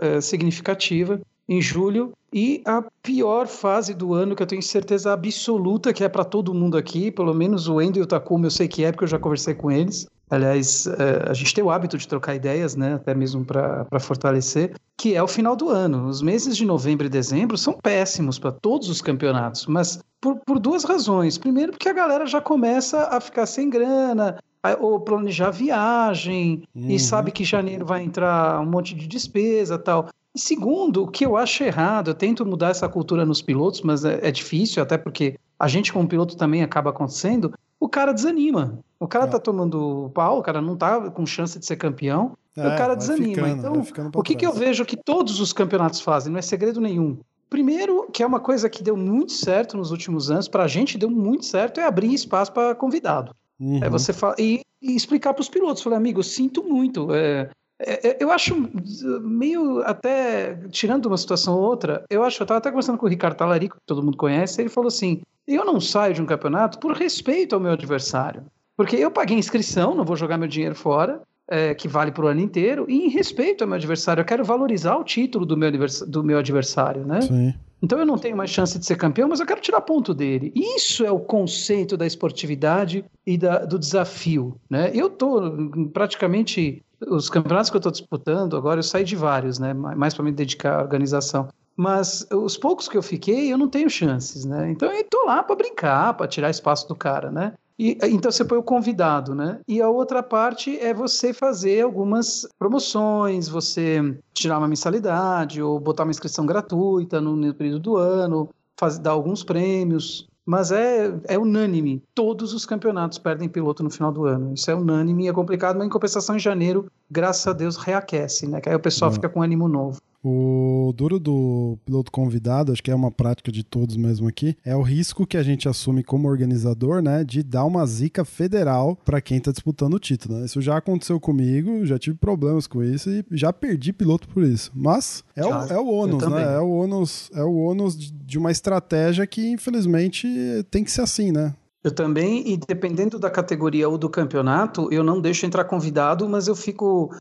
Speaker 6: é, significativa em julho e a pior fase do ano que eu tenho certeza absoluta que é para todo mundo aqui, pelo menos o Endo e o Takuma eu sei que é porque eu já conversei com eles. Aliás, é, a gente tem o hábito de trocar ideias, né, até mesmo para fortalecer, que é o final do ano. Os meses de novembro e dezembro são péssimos para todos os campeonatos, mas por, por duas razões. Primeiro, porque a galera já começa a ficar sem grana, ou planejar viagem uhum. e sabe que janeiro vai entrar um monte de despesa tal. E segundo, o que eu acho errado, eu tento mudar essa cultura nos pilotos, mas é, é difícil, até porque a gente como piloto também acaba acontecendo, o cara desanima. O cara é. tá tomando pau, o cara não tá com chance de ser campeão, é, o cara desanima. Ficando, então, o que, que eu vejo que todos os campeonatos fazem, não é segredo nenhum. Primeiro, que é uma coisa que deu muito certo nos últimos anos, para a gente deu muito certo, é abrir espaço para convidado. Uhum. É você fala, e, e explicar para os pilotos, falar, amigo, sinto muito. É, é, é, eu acho meio até tirando uma situação ou outra, eu acho, eu estava até conversando com o Ricardo Talarico, que todo mundo conhece, ele falou assim: eu não saio de um campeonato por respeito ao meu adversário. Porque eu paguei inscrição, não vou jogar meu dinheiro fora, é, que vale para o ano inteiro, e em respeito ao meu adversário, eu quero valorizar o título do meu, do meu adversário, né? Sim. Então eu não tenho mais chance de ser campeão, mas eu quero tirar ponto dele. Isso é o conceito da esportividade e da, do desafio. Né? Eu estou praticamente. Os campeonatos que eu estou disputando, agora eu saí de vários, né? mais para me dedicar à organização. Mas os poucos que eu fiquei, eu não tenho chances, né? Então eu estou lá para brincar, para tirar espaço do cara, né? E, então você põe o convidado, né? E a outra parte é você fazer algumas promoções, você tirar uma mensalidade ou botar uma inscrição gratuita no, no período do ano, fazer, dar alguns prêmios. Mas é, é unânime. Todos os campeonatos perdem piloto no final do ano. Isso é unânime e é complicado, mas em compensação, em janeiro, graças a Deus, reaquece, né? Que aí o pessoal fica com ânimo novo.
Speaker 1: O duro do piloto convidado, acho que é uma prática de todos mesmo aqui, é o risco que a gente assume como organizador, né, de dar uma zica federal para quem tá disputando o título. Né? Isso já aconteceu comigo, já tive problemas com isso e já perdi piloto por isso. Mas é, o, é o ônus, né? É o ônus, é o ônus de uma estratégia que infelizmente tem que ser assim, né?
Speaker 6: Eu também, e dependendo da categoria ou do campeonato, eu não deixo entrar convidado, mas eu fico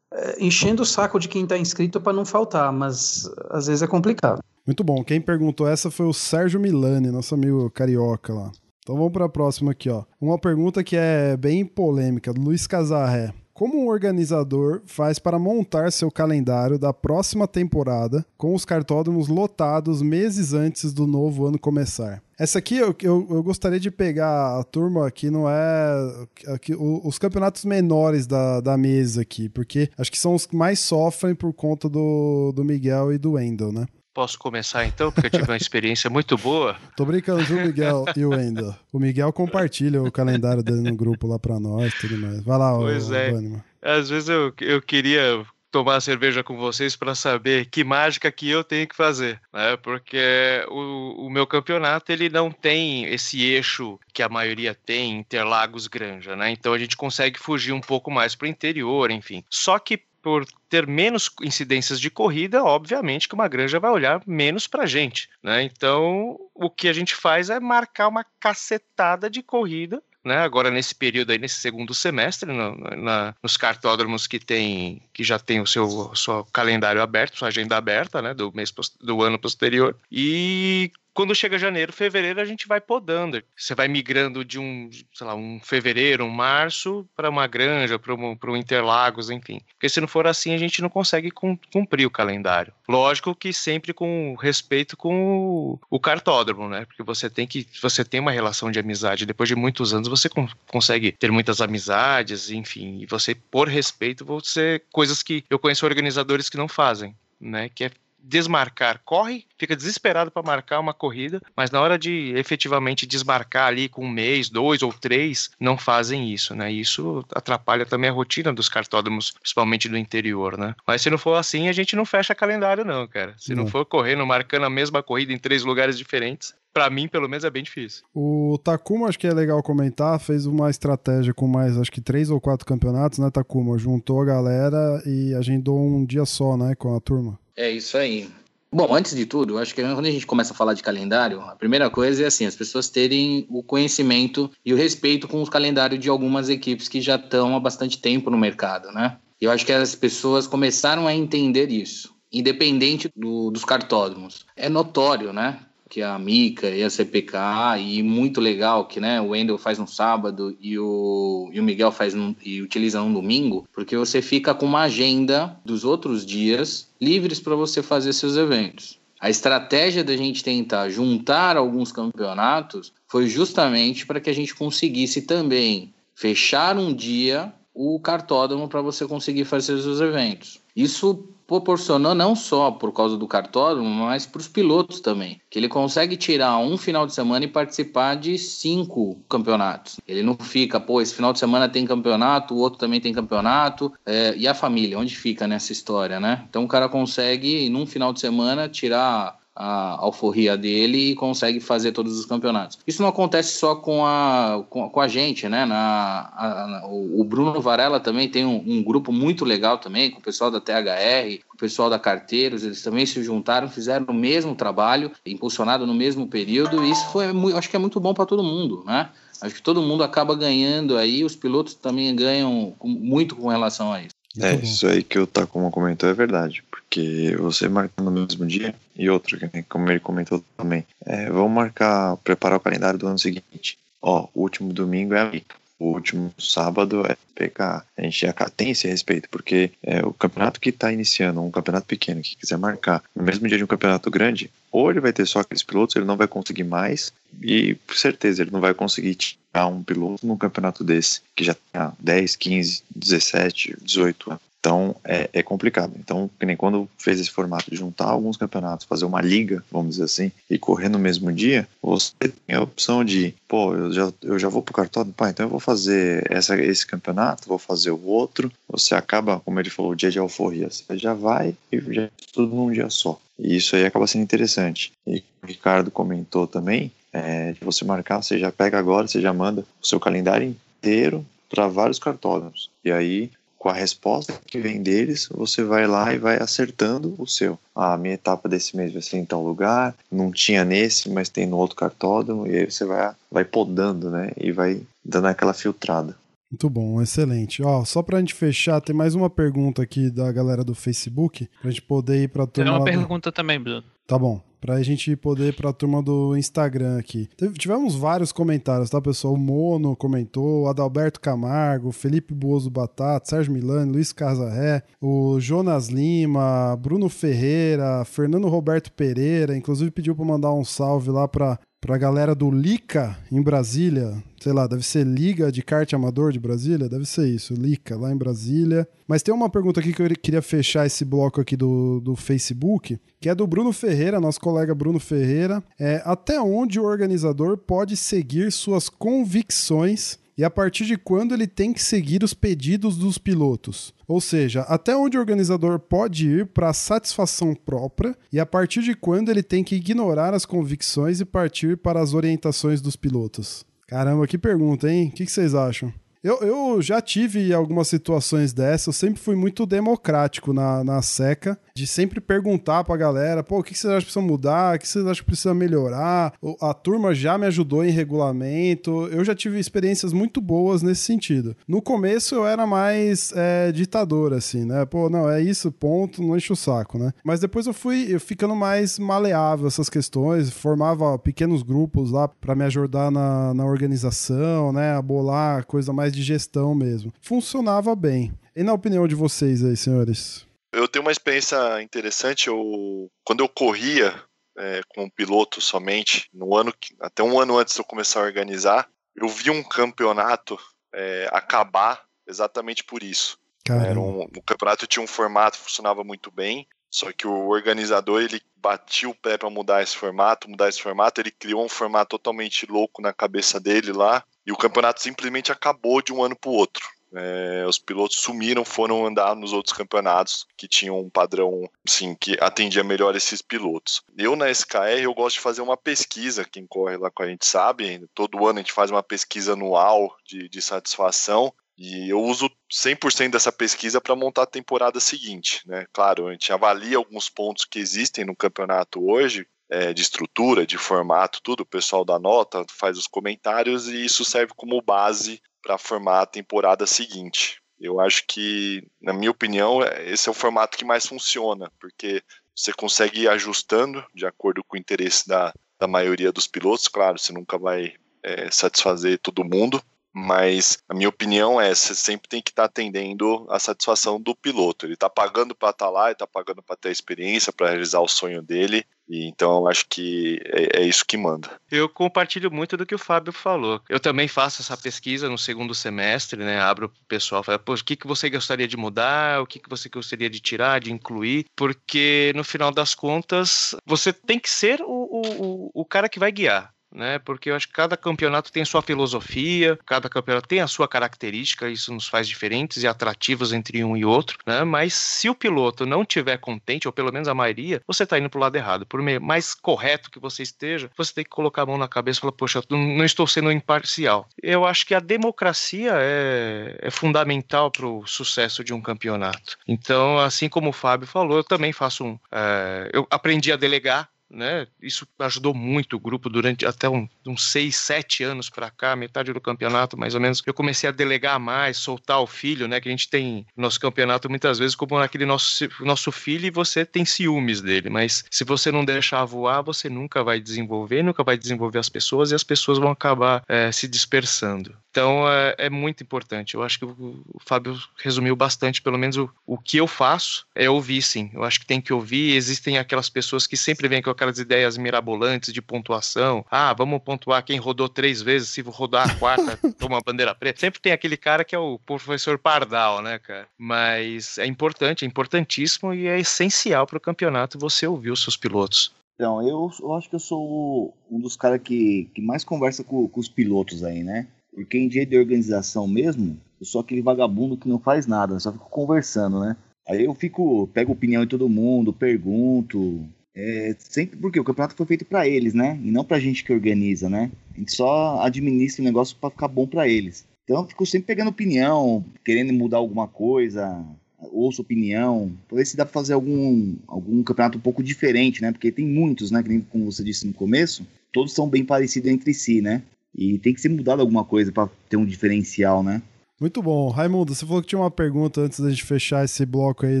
Speaker 6: enchendo o saco de quem está inscrito para não faltar, mas às vezes é complicado.
Speaker 1: Muito bom. Quem perguntou essa foi o Sérgio Milani, nosso amigo carioca lá. Então vamos para a próxima aqui, ó. Uma pergunta que é bem polêmica, do Luiz Casarré. Como um organizador faz para montar seu calendário da próxima temporada com os cartódromos lotados meses antes do novo ano começar? Essa aqui eu, eu, eu, gostaria de pegar a turma que não é. Aqui, os campeonatos menores da, da mesa aqui, porque acho que são os que mais sofrem por conta do, do Miguel e do Wendel, né?
Speaker 7: Posso começar então, porque eu tive uma experiência muito boa.
Speaker 1: Tô brincando, viu, Miguel e o Wendel? O Miguel compartilha o calendário dele no grupo lá pra nós e tudo mais. Vai lá,
Speaker 7: pois
Speaker 1: o,
Speaker 7: é.
Speaker 1: O
Speaker 7: Às vezes eu, eu queria tomar cerveja com vocês para saber que mágica que eu tenho que fazer, né? Porque o, o, meu campeonato ele não tem esse eixo que a maioria tem, Interlagos Granja, né? Então a gente consegue fugir um pouco mais para o interior, enfim. Só que por ter menos incidências de corrida, obviamente que uma granja vai olhar menos para a gente, né? Então, o que a gente faz é marcar uma cacetada de corrida né, agora nesse período aí, nesse segundo semestre, no, na, nos cartódromos que tem, que já tem o seu, seu calendário aberto, sua agenda aberta, né, do mês do ano posterior, e quando chega janeiro, fevereiro, a gente vai podando. Você vai migrando de um, sei lá, um fevereiro, um março, para uma granja, para um Interlagos, enfim. Porque se não for assim, a gente não consegue cumprir o calendário. Lógico que sempre com respeito com o cartódromo, né? Porque você tem que, você tem uma relação de amizade. Depois de muitos anos, você consegue ter muitas amizades, enfim. E você, por respeito, você coisas que eu conheço organizadores que não fazem. Né, que é desmarcar, corre, fica desesperado para marcar uma corrida, mas na hora de efetivamente desmarcar ali com um mês, dois ou três, não fazem isso, né? Isso atrapalha também a rotina dos cartódromos, principalmente do interior, né? Mas se não for assim, a gente não fecha calendário, não, cara. Se não, não for correndo, marcando a mesma corrida em três lugares diferentes, para mim, pelo menos, é bem difícil.
Speaker 1: O Takuma, acho que é legal comentar, fez uma estratégia com mais, acho que três ou quatro campeonatos, né, Takuma? Juntou a galera e agendou um dia só, né, com a turma.
Speaker 5: É isso aí. Bom, antes de tudo, acho que quando a gente começa a falar de calendário, a primeira coisa é assim, as pessoas terem o conhecimento e o respeito com o calendário de algumas equipes que já estão há bastante tempo no mercado, né? Eu acho que as pessoas começaram a entender isso, independente do, dos cartódromos. É notório, né? Que a Mica e a CPK, e muito legal que né, o Wendel faz no sábado e o, e o Miguel faz e utiliza no domingo, porque você fica com uma agenda dos outros dias livres para você fazer seus eventos. A estratégia da gente tentar juntar alguns campeonatos foi justamente para que a gente conseguisse também fechar um dia o cartódromo para você conseguir fazer seus eventos. Isso proporcionou não só por causa do cartódromo, mas para os pilotos também, que ele consegue tirar um final de semana e participar de cinco campeonatos. Ele não fica, pô, esse final de semana tem campeonato, o outro também tem campeonato, é, e a família, onde fica nessa história, né? Então o cara consegue, num final de semana, tirar a alforria dele e consegue fazer todos os campeonatos. Isso não acontece só com a, com, com a gente, né? Na, a, o Bruno Varela também tem um, um, grupo muito legal também, com o pessoal da THR, com o pessoal da Carteiros, eles também se juntaram, fizeram o mesmo trabalho, impulsionado no mesmo período, e isso foi, acho que é muito bom para todo mundo, né? Acho que todo mundo acaba ganhando aí, os pilotos também ganham muito com relação a isso.
Speaker 3: É, isso aí que o Takuma comentou é verdade, porque você marca no mesmo dia e outro, como ele comentou também, é, vamos marcar, preparar o calendário do ano seguinte. Ó, o último domingo é a Mica, o último sábado é PK. A gente já tem esse respeito, porque é, o campeonato que está iniciando, um campeonato pequeno, que quiser marcar no mesmo dia de um campeonato grande, ou ele vai ter só aqueles pilotos, ele não vai conseguir mais, e por certeza ele não vai conseguir tirar um piloto num campeonato desse, que já tem 10, 15, 17, 18 anos. Então é, é, complicado. Então, que nem quando fez esse formato de juntar alguns campeonatos, fazer uma liga, vamos dizer assim, e correr no mesmo dia, você tem a opção de, pô, eu já, eu já vou pro cartódromo, pá, então eu vou fazer essa, esse campeonato, vou fazer o outro. Você acaba, como ele falou, o dia de alforria, você já vai e já tudo num dia só. E isso aí acaba sendo interessante. E o Ricardo comentou também, é, de você marcar, você já pega agora, você já manda o seu calendário inteiro para vários cartódromos. E aí com a resposta que vem deles, você vai lá e vai acertando o seu. Ah, a minha etapa desse mês vai ser em tal lugar, não tinha nesse, mas tem no outro cartódromo, e aí você vai, vai podando, né? E vai dando aquela filtrada.
Speaker 1: Muito bom, excelente. Ó, só pra gente fechar, tem mais uma pergunta aqui da galera do Facebook, pra gente poder ir pra turma.
Speaker 2: Tem uma pergunta do... também, Bruno.
Speaker 1: Tá bom pra gente poder ir pra turma do Instagram aqui. Tivemos vários comentários, tá, pessoal? O Mono comentou, Adalberto Camargo, Felipe Buoso Batata, Sérgio Milani, Luiz Casarré, o Jonas Lima, Bruno Ferreira, Fernando Roberto Pereira, inclusive pediu pra mandar um salve lá pra pra galera do Lica em Brasília. Sei lá, deve ser Liga de Kart Amador de Brasília? Deve ser isso, Lica, lá em Brasília. Mas tem uma pergunta aqui que eu queria fechar esse bloco aqui do, do Facebook, que é do Bruno Ferreira, nosso colega Bruno Ferreira. É, até onde o organizador pode seguir suas convicções e a partir de quando ele tem que seguir os pedidos dos pilotos. Ou seja, até onde o organizador pode ir para satisfação própria e a partir de quando ele tem que ignorar as convicções e partir para as orientações dos pilotos. Caramba, que pergunta, hein? O que, vocês acham? Eu, eu já tive algumas situações dessas, eu sempre fui muito democrático na, na seca, de sempre perguntar pra galera, pô, o que, vocês acham que precisa mudar, o que vocês acham que precisa melhorar, a turma já me ajudou em regulamento, eu já tive experiências muito boas nesse sentido. No começo eu era mais é, ditador, assim, né, pô, não, é isso, ponto, não enche o saco, né, mas depois eu fui ficando mais maleável essas questões, formava pequenos grupos lá para me ajudar na, na organização, né, a bolar coisa mais de gestão mesmo. Funcionava bem. E na opinião de vocês aí, senhores?
Speaker 4: Eu tenho uma experiência interessante. Eu, quando eu corria é, com piloto somente, no ano até um ano antes de eu começar a organizar, eu vi um campeonato é, acabar exatamente por isso. Era um, o campeonato tinha um formato, funcionava muito bem, só que o organizador ele batia o pé para mudar esse formato, mudar esse formato, ele criou um formato totalmente louco na cabeça dele lá, e o campeonato simplesmente acabou de um ano para o outro. É, os pilotos sumiram, foram andar nos outros campeonatos que tinham um padrão, sim, que atendia melhor esses pilotos. Eu na SKR eu gosto de fazer uma pesquisa, quem corre lá com a gente sabe, todo ano a gente faz uma pesquisa anual de, de satisfação e eu uso 100% dessa pesquisa para montar a temporada seguinte, né? Claro, a gente avalia alguns pontos que existem no campeonato hoje, é, de estrutura, de formato, tudo. O pessoal dá nota, faz os comentários e isso serve como base para formar a temporada seguinte. Eu acho que, na minha opinião, é, esse é o formato que mais funciona, porque você consegue ir ajustando de acordo com o interesse da, da maioria dos pilotos. Claro, você nunca vai é, satisfazer todo mundo, mas a minha opinião é você sempre tem que estar tá atendendo a satisfação do piloto. Ele está pagando para estar tá lá, ele está pagando para ter a experiência, para realizar o sonho dele. Então acho que é, é, isso que manda.
Speaker 7: Eu compartilho muito do que o Fábio falou. Eu também faço essa pesquisa no segundo semestre, né? Abro o pessoal, falo, o que, que você gostaria de mudar, o que, que você gostaria de tirar, de incluir, porque no final das contas você tem que ser o, o, o cara que vai guiar né? Porque eu acho que cada campeonato tem sua filosofia, cada campeonato tem a sua característica, isso nos faz diferentes e atrativos entre um e outro, né? Mas se o piloto não tiver contente, ou pelo menos a maioria, você está indo para o lado errado. Por mais correto que você esteja, você tem que colocar a mão na cabeça e falar, poxa, não estou sendo imparcial. Eu acho que a democracia é, é fundamental para o sucesso de um campeonato. Então, assim como o Fábio falou, eu também faço um. É, eu aprendi a delegar né? Isso ajudou muito o grupo durante até um, uns seis, sete anos para cá, metade do campeonato mais ou menos. Eu comecei a delegar mais, soltar o filho, né? Que a gente tem nosso campeonato muitas vezes como aquele nosso, nosso filho e você tem ciúmes dele, mas se você não deixar voar, você nunca vai desenvolver, nunca vai desenvolver as pessoas e as pessoas vão acabar é, se dispersando. Então é, é, muito importante. Eu acho que o, o Fábio resumiu bastante, pelo menos o, o que eu faço é ouvir, sim. Eu acho que tem que ouvir. Existem aquelas pessoas que sempre vêm com aquelas ideias mirabolantes de pontuação. Ah, vamos pontuar quem rodou três vezes, se rodar a quarta, toma a bandeira preta. Sempre tem aquele cara que é o professor Pardal, né, cara? Mas é importante, é importantíssimo e é essencial para o campeonato você ouvir os seus pilotos.
Speaker 8: Então, eu, eu acho que eu sou um dos caras que, que mais conversa com, com os pilotos aí, né? Porque em dia de organização mesmo, eu sou aquele vagabundo que não faz nada, só fico conversando, né? Aí eu fico, pego opinião de todo mundo, pergunto. É, sempre porque o campeonato foi feito para eles, né? E não pra gente que organiza, né? A gente só administra o negócio para ficar bom para eles. Então eu fico sempre pegando opinião, querendo mudar alguma coisa, ouço opinião, pra ver se dá pra fazer algum, algum campeonato um pouco diferente, né? Porque tem muitos, né? Que como você disse no começo, todos são bem parecidos entre si, né? E tem que ser mudado alguma coisa para ter um diferencial, né?
Speaker 1: Muito bom. Raimundo, você falou que tinha uma pergunta antes da gente fechar esse bloco aí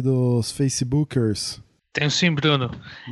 Speaker 1: dos Facebookers.
Speaker 2: Tenho sim, Bruno.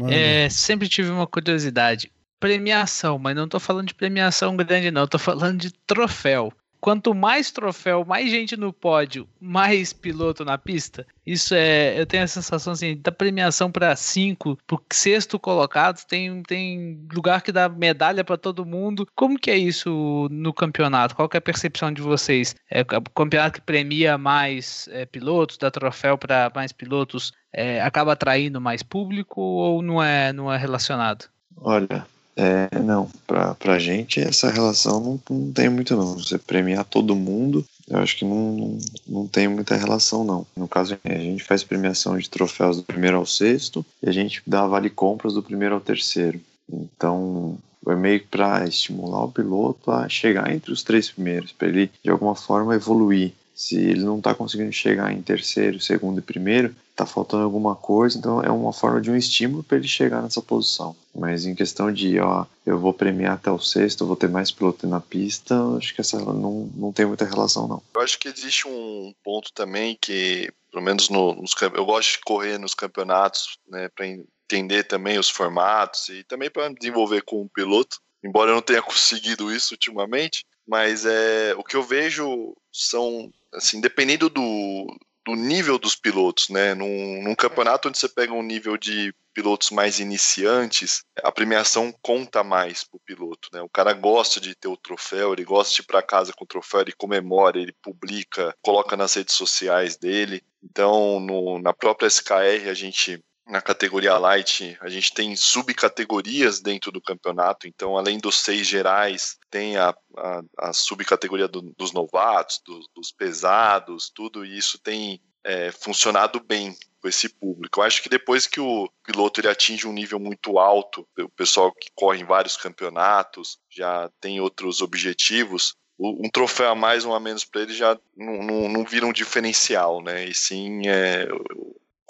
Speaker 2: É, sempre tive uma curiosidade. Premiação, mas não tô falando de premiação grande, não. Tô falando de troféu. Quanto mais troféu, mais gente no pódio, mais piloto na pista. Isso é, eu tenho a sensação assim, da premiação para cinco, pro sexto colocado, tem, tem lugar que dá medalha para todo mundo. Como que é isso no campeonato? Qual é a percepção de vocês? É campeonato que premia mais é, pilotos, dá troféu para mais pilotos, é, acaba atraindo mais público ou não é, não é relacionado?
Speaker 3: Olha, é, não, pra, pra gente essa relação não, não tem muito não. Você premiar todo mundo, eu acho que não, não, não tem muita relação não. No caso, a gente faz premiação de troféus do primeiro ao sexto e a gente dá vale compras do primeiro ao terceiro. Então, é meio para estimular o piloto a chegar entre os três primeiros, para ele de alguma forma evoluir. Se ele não está conseguindo chegar em terceiro, segundo e primeiro, está faltando alguma coisa, então é uma forma de um estímulo para ele chegar nessa posição. Mas em questão de, ó, eu vou premiar até o sexto, vou ter mais piloto na pista, acho que essa não, não tem muita relação, não.
Speaker 4: Eu acho que existe um ponto também que, pelo menos no, nos eu gosto de correr nos campeonatos, né, para entender também os formatos e também para desenvolver com o piloto, embora eu não tenha conseguido isso ultimamente, mas é o que eu vejo são assim, dependendo do, do nível dos pilotos, né? Num, num, campeonato onde você pega um nível de pilotos mais iniciantes, a premiação conta mais pro piloto, né? O cara gosta de ter o troféu, ele gosta de ir para casa com o troféu, ele comemora, ele publica, coloca nas redes sociais dele. Então, no, na própria SKR a gente na categoria light, a gente tem subcategorias dentro do campeonato. Então, além dos seis gerais, tem a, a, a subcategoria do, dos novatos, do, dos pesados, tudo isso tem é, funcionado bem com esse público. Eu acho que depois que o piloto ele atinge um nível muito alto, o pessoal que corre em vários campeonatos já tem outros objetivos, um troféu a mais, um a menos para ele já não, não, não, vira um diferencial, né? E sim é,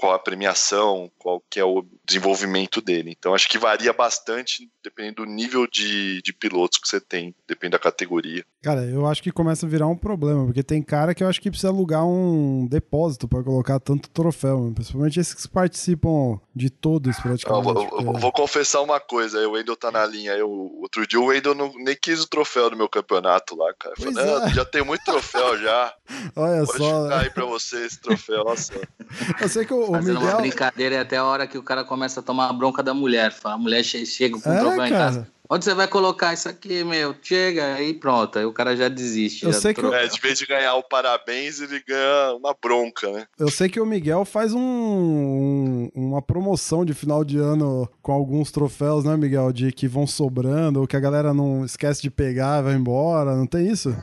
Speaker 4: qual a premiação, qual que é o desenvolvimento dele. Então acho que varia bastante dependendo do nível de, de pilotos que você tem, depende da categoria.
Speaker 1: Cara, eu acho que começa a virar um problema, porque tem cara que eu acho que precisa alugar um depósito para colocar tanto troféu, principalmente esses que participam de todos praticamente.
Speaker 4: Eu, eu, eu vou confessar uma coisa, o Wendel tá na linha. Eu, outro dia o Wendel não, nem quis o troféu do meu campeonato lá, cara. Eu falei, é. já tem muito troféu já.
Speaker 1: Olha
Speaker 4: Pode
Speaker 1: só.
Speaker 4: Pode aí pra você esse troféu, nossa.
Speaker 1: Eu sei que o, o
Speaker 5: Fazendo
Speaker 1: Miguel...
Speaker 5: uma brincadeira é até a hora que o cara começa a tomar a bronca da mulher. A mulher chega com o
Speaker 1: É,
Speaker 5: troféu em casa. Onde você vai colocar isso aqui, meu? Chega, aí pronto. Aí o cara já desiste.
Speaker 1: Eu
Speaker 5: já
Speaker 1: sei que
Speaker 5: troféu.
Speaker 4: É, de vez de ganhar o parabéns, ele ganha uma bronca, né?
Speaker 1: Eu sei que o Miguel faz um, um- uma promoção de final de ano com alguns troféus, né, Miguel? De que vão sobrando, ou que a galera não esquece de pegar e vai embora, não tem isso?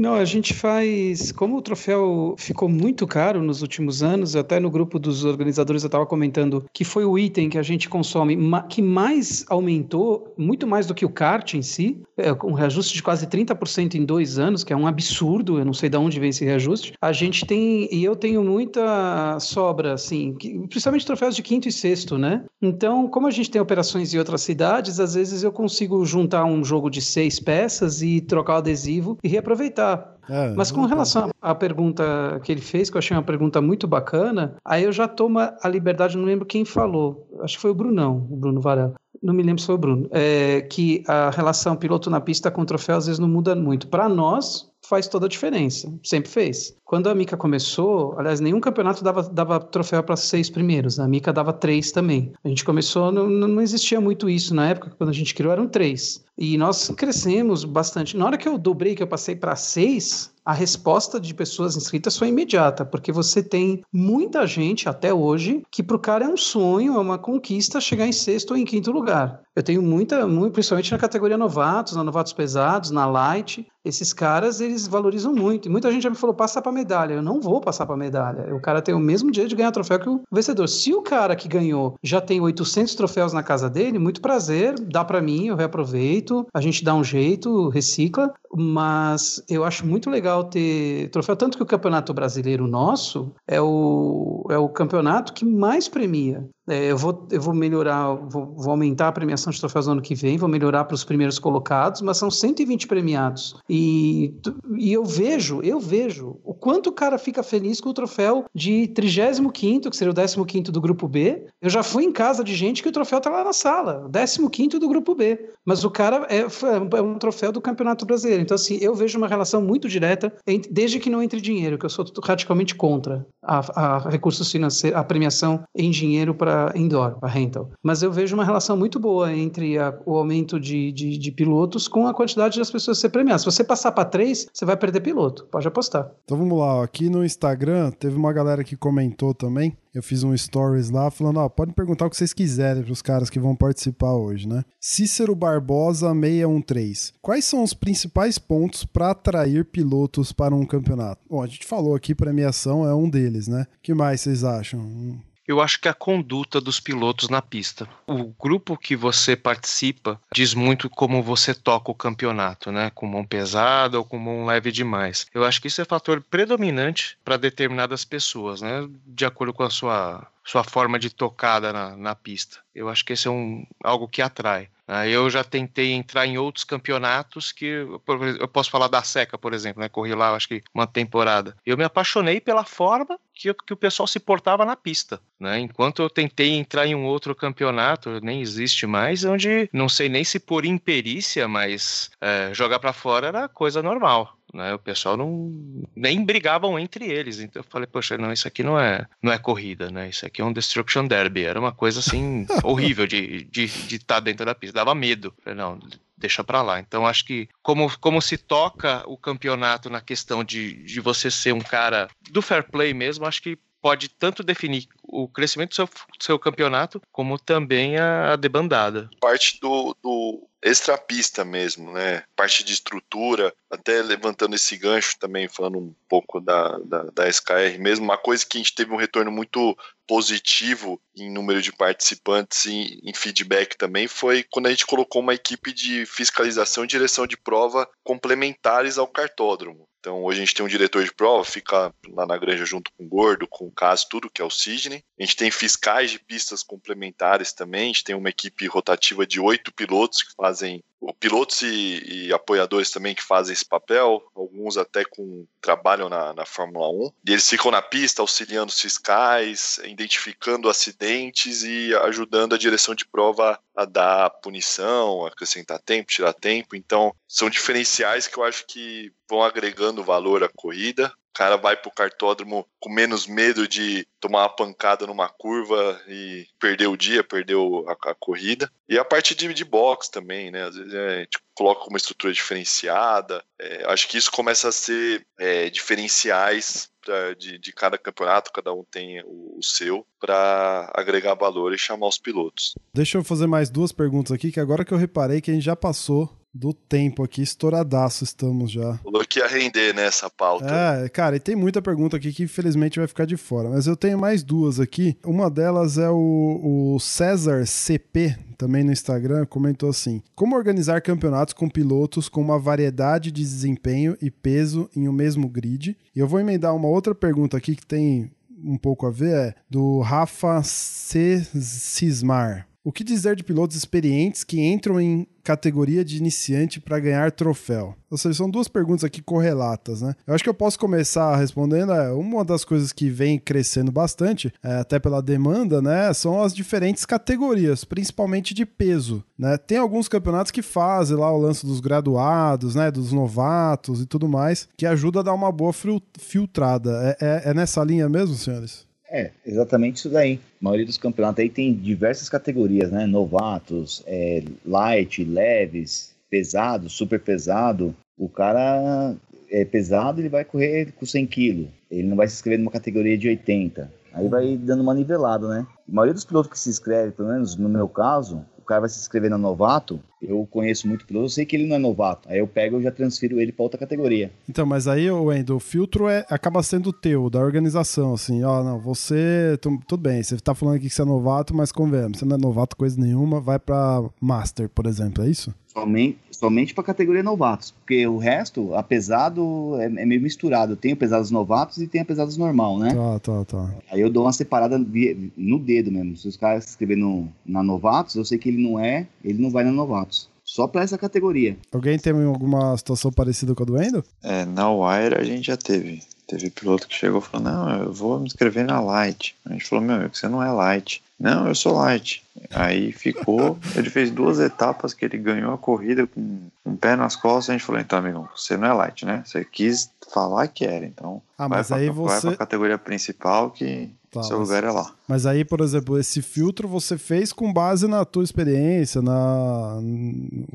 Speaker 6: Não, a gente faz. Como o troféu ficou muito caro nos últimos anos, até no grupo dos organizadores eu estava comentando que foi o item que a gente consome que mais aumentou, muito mais do que o kart em si, é, um reajuste de quase 30% em dois anos, que é um absurdo, eu não sei de onde vem esse reajuste. A gente tem, e eu tenho muita sobra, assim, principalmente troféus de quinto e sexto, né? Então, como a gente tem operações em outras cidades, às vezes eu consigo juntar um jogo de seis peças e trocar o adesivo e reaproveitar.
Speaker 1: É,
Speaker 6: Mas com relação à pergunta que ele fez, que eu achei uma pergunta muito bacana, aí eu já tomo a liberdade, não lembro quem falou, acho que foi o Brunão, o Bruno Varela. Não me lembro se foi o Bruno. É, que a relação piloto na pista com troféu às vezes não muda muito. Para nós, faz toda a diferença. Sempre fez. Quando a Mica começou, aliás, nenhum campeonato dava, dava troféu para seis primeiros. A Mica dava três também. A gente começou, não, não existia muito isso na época, quando a gente criou, eram três. E nós crescemos bastante. Na hora que eu dobrei, que eu passei para seis, a resposta de pessoas inscritas foi imediata, porque você tem muita gente até hoje que para o cara é um sonho, é uma conquista chegar em sexto ou em quinto lugar. Eu tenho muita, muito, principalmente na categoria novatos, na novatos pesados, na light, esses caras eles valorizam muito. E muita gente já me falou passa para medalha. Eu não vou passar para medalha. O cara tem o mesmo direito de ganhar troféu que o vencedor. Se o cara que ganhou já tem 800 troféus na casa dele, muito prazer, dá para mim, eu reaproveito, a gente dá um jeito, recicla, mas eu acho muito legal ter troféu, tanto que o Campeonato Brasileiro nosso é o, é o campeonato que mais premia. É, eu, vou, eu vou melhorar, vou, vou aumentar a premiação de troféus no ano que vem, vou melhorar para os primeiros colocados, mas são 120 premiados. E, e eu vejo, eu vejo o quanto o cara fica feliz com o troféu de 35, que seria o 15 do grupo B. Eu já fui em casa de gente que o troféu tá lá na sala, o 15 do grupo B. Mas o cara é, é um troféu do Campeonato Brasileiro. Então, assim, eu vejo uma relação muito direta, desde que não entre dinheiro, que eu sou radicalmente contra a, a recursos financeiros, a premiação em dinheiro para indoor, para rental. Mas eu vejo uma relação muito boa entre a, o aumento de, de, de, pilotos com a quantidade das pessoas ser premiadas. Se você passar para três, você vai perder piloto. Pode apostar.
Speaker 1: Então vamos lá. Aqui no Instagram teve uma galera que comentou também eu fiz um stories lá falando, ó, podem perguntar o que vocês quiserem para os caras que vão participar hoje, né? Cícero Barbosa 613. Quais são os principais pontos para atrair pilotos para um campeonato? Bom, a gente falou aqui premiação é um deles, né? Que mais vocês acham?
Speaker 7: Eu acho que a conduta dos pilotos na pista. O grupo que você participa diz muito como você toca o campeonato, né? Com mão pesada ou com mão leve demais. Eu acho que isso é fator predominante para determinadas pessoas, né? De acordo com a sua, sua forma de tocada na, na pista. Eu acho que esse é um, algo que atrai. Ah, eu já tentei entrar em outros campeonatos que eu posso falar da Seca, por exemplo, né? Corri lá, acho que uma temporada. Eu me apaixonei pela forma que, que o pessoal se portava na pista, né? Enquanto eu tentei entrar em um outro campeonato, nem existe mais, onde não sei nem se por imperícia, mas é, jogar para fora era coisa normal. Né, o pessoal não nem brigavam entre eles. Então eu falei, poxa, não, isso aqui não é, não é corrida, né? Isso aqui é um destruction derby. Era uma coisa assim horrível de de estar de tá dentro da pista. Dava medo. Falei, não, deixa para lá. Então acho que como, como se toca o campeonato na questão de, de você ser um cara do fair play mesmo, acho que pode tanto definir o crescimento do seu, seu campeonato, como também a, a debandada.
Speaker 4: Parte do, do extrapista mesmo, né? Parte de estrutura, até levantando esse gancho também, falando um pouco da, da, da SKR mesmo, uma coisa que a gente teve um retorno muito positivo em número de participantes e em feedback também foi quando a gente colocou uma equipe de fiscalização e direção de prova complementares ao cartódromo. Então hoje a gente tem um diretor de prova, fica lá na granja junto com o Gordo, com o Caso, tudo, que é o Sidney. A gente tem fiscais de pistas complementares também, a gente tem uma equipe rotativa de oito pilotos que fazem pilotos e, e, apoiadores também que fazem esse papel, alguns até com trabalham na, na, Fórmula 1, e eles ficam na pista auxiliando os fiscais, identificando acidentes e ajudando a direção de prova a dar punição, acrescentar tempo, tirar tempo. Então, são diferenciais que eu acho que vão agregando valor à corrida o cara vai pro cartódromo com menos medo de tomar uma pancada numa curva e perder o dia, perder a, a corrida. E a parte de, de box também, né? Às vezes é, a gente coloca uma estrutura diferenciada. É, acho que isso começa a ser é, diferenciais pra, de, de cada campeonato, cada um tem o, o seu, para agregar valor e chamar os pilotos.
Speaker 1: Deixa eu fazer mais duas perguntas aqui, que agora que eu reparei que a gente já passou do tempo aqui, estouradaço estamos já.
Speaker 4: Falou que ia render nessa né, pauta.
Speaker 1: É, cara, e tem muita pergunta aqui que infelizmente vai ficar de fora, mas eu tenho mais duas aqui. Uma delas é o, o César CP, também no Instagram, comentou assim: Como organizar campeonatos com pilotos com uma variedade de desempenho e peso em um mesmo grid? E eu vou emendar uma outra pergunta aqui que tem um pouco a ver, é do Rafa C. Cismar. O que dizer de pilotos experientes que entram em categoria de iniciante para ganhar troféu? Ou seja, são duas perguntas aqui correlatas, né? Eu acho que eu posso começar respondendo. É, uma das coisas que vem crescendo bastante, é, até pela demanda, né? São as diferentes categorias, principalmente de peso, né? Tem alguns campeonatos que fazem lá o lance dos graduados, né? Dos novatos e tudo mais, que ajuda a dar uma boa filtrada. é, é, é nessa linha mesmo, senhores?
Speaker 8: É, exatamente isso daí. A maioria dos campeonatos aí tem diversas categorias, né? Novatos, é, light, leves, pesado, super pesado. O cara é pesado, ele vai correr com 100 kg. Ele não vai se inscrever numa categoria de 80. Aí vai dando uma nivelada, né? A maioria dos pilotos que se inscreve, pelo menos no meu caso, cara vai se inscrever no novato, eu conheço muito piloto, eu sei que ele não é novato. Aí eu pego e já transfiro ele para outra categoria.
Speaker 1: Então, mas aí, Wendel, o filtro é, acaba sendo teu, da organização, assim, ó, não, você, tu, tudo bem, você tá falando aqui que você é novato, mas convenhamos, você não é novato coisa nenhuma, vai para Master, por exemplo, é isso?
Speaker 8: Somente, somente para categoria novatos, porque o resto, a pesado é, é, meio misturado. Tem o pesados novatos e tem a pesados normal, né?
Speaker 1: Tá, tá, tá.
Speaker 8: Aí eu dou uma separada no dedo mesmo. Se os caras escreverem no, na novatos, eu sei que ele não é, ele não vai na novatos. Só para essa categoria.
Speaker 1: Alguém tem alguma situação parecida com a do Endo?
Speaker 3: É, na Wire a gente já teve. Teve piloto que chegou e falou: Não, eu vou me inscrever na Light. A gente falou: Meu amigo, você não é Light. Não, eu sou Light. Aí ficou, ele fez duas etapas que ele ganhou a corrida com um pé nas costas, a gente falou, então, amigo, você não é light, né? Você quis falar que era, então
Speaker 1: Ah,
Speaker 3: vai, pra,
Speaker 1: aí
Speaker 3: vai
Speaker 1: você.
Speaker 3: pra categoria principal que
Speaker 1: Tá,
Speaker 3: seu lugar é lá.
Speaker 1: Mas aí, por exemplo, esse filtro você fez com base na tua experiência, na.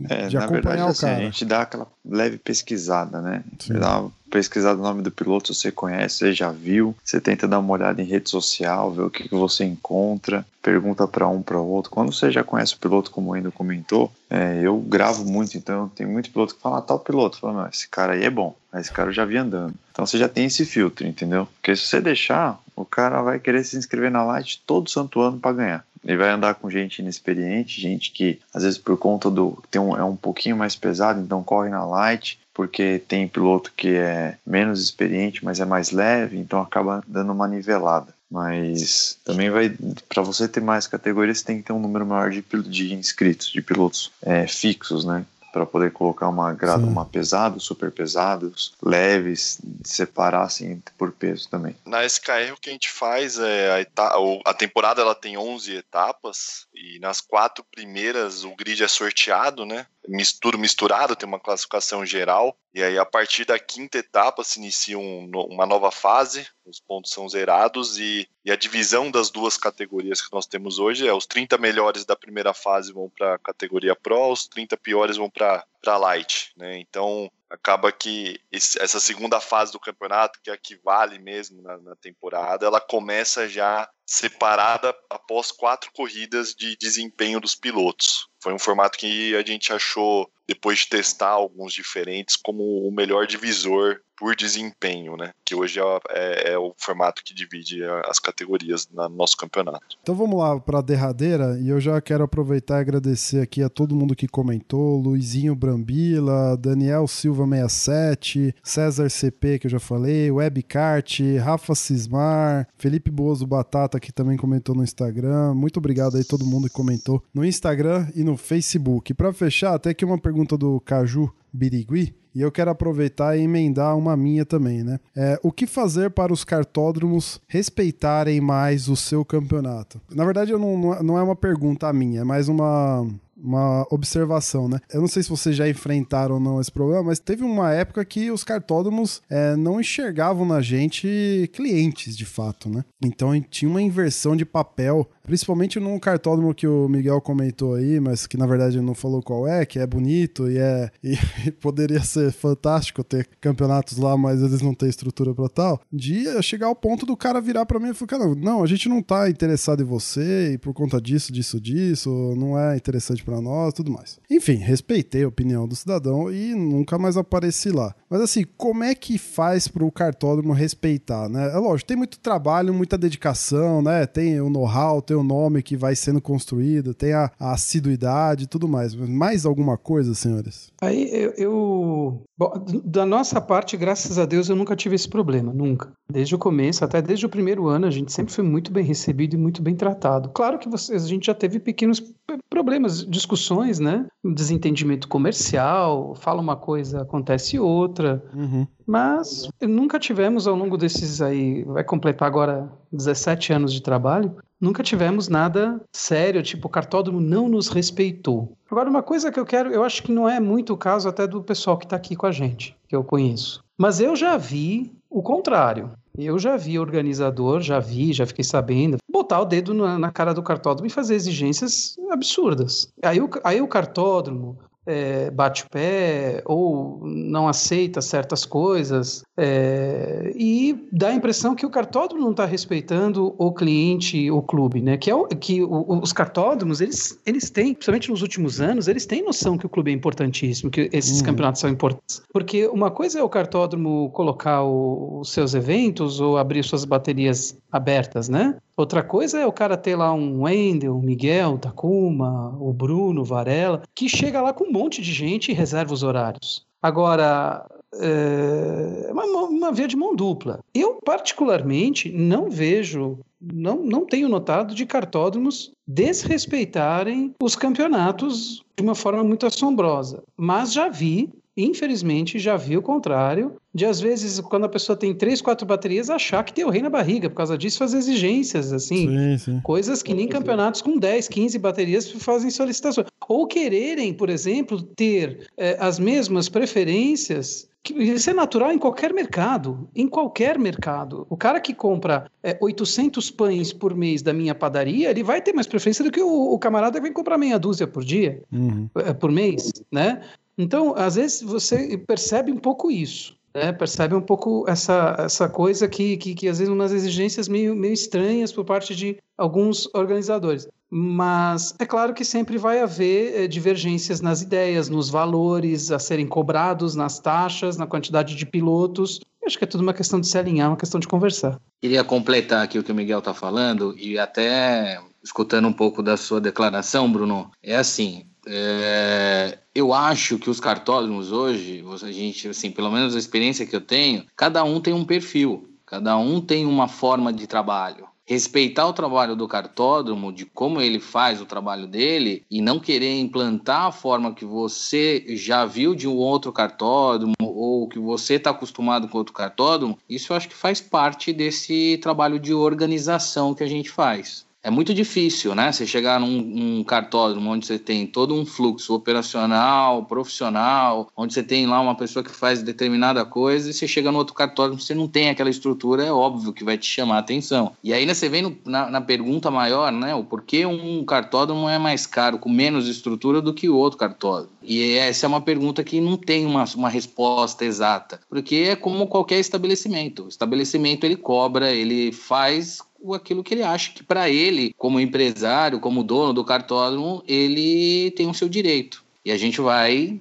Speaker 3: É,
Speaker 1: de
Speaker 3: na
Speaker 1: acompanhar
Speaker 3: verdade,
Speaker 1: o
Speaker 3: assim,
Speaker 1: cara.
Speaker 3: a gente dá aquela leve pesquisada, né?
Speaker 1: Sim.
Speaker 3: Você dá uma pesquisada no nome do piloto, você conhece, você já viu, você tenta dar uma olhada em rede social, ver o que, que você encontra, pergunta para um para outro. Quando você já conhece o piloto, como ainda comentou, é, eu gravo muito, então tem muito piloto que fala, ah, tal piloto, fala, esse cara aí é bom, esse cara eu já vi andando. Então você já tem esse filtro, entendeu? Porque se você deixar, o cara vai querer se inscrever na Light todo santo ano para ganhar. Ele vai andar com gente inexperiente, gente que às vezes por conta do tem um, é um pouquinho mais pesado, então corre na light, porque tem piloto que é menos experiente, mas é mais leve, então acaba dando uma nivelada. Mas também vai para você ter mais categorias, você tem que ter um número maior de, de inscritos, de pilotos é, fixos, né? Para poder colocar uma grada,
Speaker 1: Sim.
Speaker 3: uma pesado, super pesados, leves, separar assim por peso também.
Speaker 4: Na SKR o que a gente faz é a, eta- o- a temporada ela tem 11 etapas e nas quatro primeiras o grid é sorteado, né? Misturo misturado, tem uma classificação geral e aí a partir da quinta etapa se inicia um uma nova fase, os pontos são zerados e, e a divisão das duas categorias que nós temos hoje é os 30 melhores da primeira fase vão para a categoria Pro, os 30 piores vão para para Light, né? Então acaba que esse- essa segunda fase do campeonato, que é a que vale mesmo na, na temporada, ela começa já separada após quatro corridas de desempenho dos pilotos. Foi um formato que a gente achou, depois de testar alguns diferentes, como o melhor divisor por desempenho, né? Que hoje é, é- é o formato que divide as categorias no nosso campeonato.
Speaker 1: Então vamos lá para a derradeira e eu já quero aproveitar e agradecer aqui a todo mundo que comentou, Luizinho Brambila, Daniel Silva 67, César CP que eu já falei, Webcart, Rafa Cismar, Felipe Bozo Batata que também comentou no Instagram. Muito obrigado aí todo mundo que comentou no Instagram e no Facebook. Para fechar, até aqui uma pergunta do Caju Birigui. E eu quero aproveitar e emendar uma minha também, né? É, o que fazer para os cartódromos respeitarem mais o seu campeonato? Na verdade, eu não, não é uma pergunta minha, é mais uma, uma observação, né? Eu não sei se vocês já enfrentaram ou não esse problema, mas teve uma época que os cartódromos é, não enxergavam na gente clientes, de fato, né? Então tinha uma inversão de papel, principalmente num cartódromo que o Miguel comentou aí, mas que na verdade não falou qual é, que é bonito e é e poderia ser fantástico ter campeonatos lá, mas eles não têm estrutura para tal. De chegar ao ponto do cara virar para mim e falar, cara, não, a gente não tá interessado em você e por conta disso, disso, disso, não é interessante para nós, tudo mais. Enfim, respeitei a opinião do cidadão e nunca mais apareci lá. Mas assim, como é que faz pro cartódromo respeitar, né? É lógico, tem muito trabalho, muita dedicação, né? Tem o know-how, tem o nome que vai sendo construído, tem a, a assiduidade e tudo mais. Mais alguma coisa, senhores?
Speaker 6: Aí eu, eu- bom, da nossa parte, graças a Deus, eu nunca tive esse problema, nunca. Desde o começo, até desde o primeiro ano, a gente sempre foi muito bem recebido e muito bem tratado. Claro que vocês, a gente já teve pequenos problemas, discussões, né? Desentendimento comercial, fala uma coisa, acontece outra.
Speaker 1: Uhum.
Speaker 6: Mas nunca tivemos ao longo desses aí, vai completar agora 17 anos de trabalho, nunca tivemos nada sério, tipo, o cartódromo não nos respeitou. Agora, uma coisa que eu quero, eu acho que não é muito o caso até do pessoal que está aqui com a gente, que eu conheço. Mas eu já vi o contrário. Eu já vi organizador, já vi, já fiquei sabendo, botar o dedo na, na cara do cartódromo e fazer exigências absurdas. Aí o, aí o cartódromo é, bate o pé ou não aceita certas coisas é, e dá a impressão que o cartódromo não está respeitando o cliente, o clube, né? Que, é o, que o- os cartódromos, eles, eles têm, principalmente nos últimos anos, eles têm noção que o clube é importantíssimo, que esses
Speaker 1: Uhum.
Speaker 6: campeonatos são importantes. Porque uma coisa é o cartódromo colocar o- os seus eventos ou abrir suas baterias abertas, né? Outra coisa é o cara ter lá um Wendel, um Miguel, Takuma, o Bruno, Varela, que chega lá com um monte de gente e reserva os horários. Agora, é uma, uma- uma via de mão dupla. Eu, particularmente, não vejo, não, não tenho notado de cartódromos desrespeitarem os campeonatos de uma forma muito assombrosa. Mas já vi infelizmente, já vi o contrário, de às vezes, quando a pessoa tem três, quatro baterias, achar que tem o rei na barriga, por causa disso, fazer exigências, assim,
Speaker 1: Sim, sim.
Speaker 6: coisas que nem campeonatos com 10, 15 baterias fazem solicitações. Ou quererem, por exemplo, ter eh, as mesmas preferências isso é natural em qualquer mercado, em qualquer mercado. O cara que compra é, 800 pães por mês da minha padaria, ele vai ter mais preferência do que o, o camarada que vem comprar meia dúzia por dia,
Speaker 1: Uhum.
Speaker 6: é, por mês, né? Então, às vezes você percebe um pouco isso. Né? percebe um pouco essa, essa coisa que, que, que às vezes umas exigências meio, meio estranhas por parte de alguns organizadores. Mas é claro que sempre vai haver eh, divergências nas ideias, nos valores a serem cobrados, nas taxas, na quantidade de pilotos. Eu acho que é tudo uma questão de se alinhar, uma questão de conversar.
Speaker 5: Queria completar aqui o que o Miguel está falando e até escutando um pouco da sua declaração, Bruno, é assim. É, eu acho que os cartódromos hoje, a gente, assim, pelo menos a experiência que eu tenho, cada um tem um perfil, cada um tem uma forma de trabalho. Respeitar o trabalho do cartódromo, de como ele faz o trabalho dele, e não querer implantar a forma que você já viu de um outro cartódromo, ou que você está acostumado com outro cartódromo, isso eu acho que faz parte desse trabalho de organização que a gente faz. É muito difícil, né? Você chegar num, num cartódromo onde você tem todo um fluxo operacional, profissional, onde você tem lá uma pessoa que faz determinada coisa, e você chega no outro cartódromo, você não tem aquela estrutura, é óbvio que vai te chamar a atenção. E ainda você vem no, na, na, pergunta maior, né? O porquê um cartódromo é mais caro, com menos estrutura do que o outro cartódromo. E essa é uma pergunta que não tem uma, uma resposta exata, porque é como qualquer estabelecimento. O estabelecimento ele cobra, ele faz aquilo que ele acha que para ele, como empresário, como dono do cartódromo, ele tem o seu direito. E a gente vai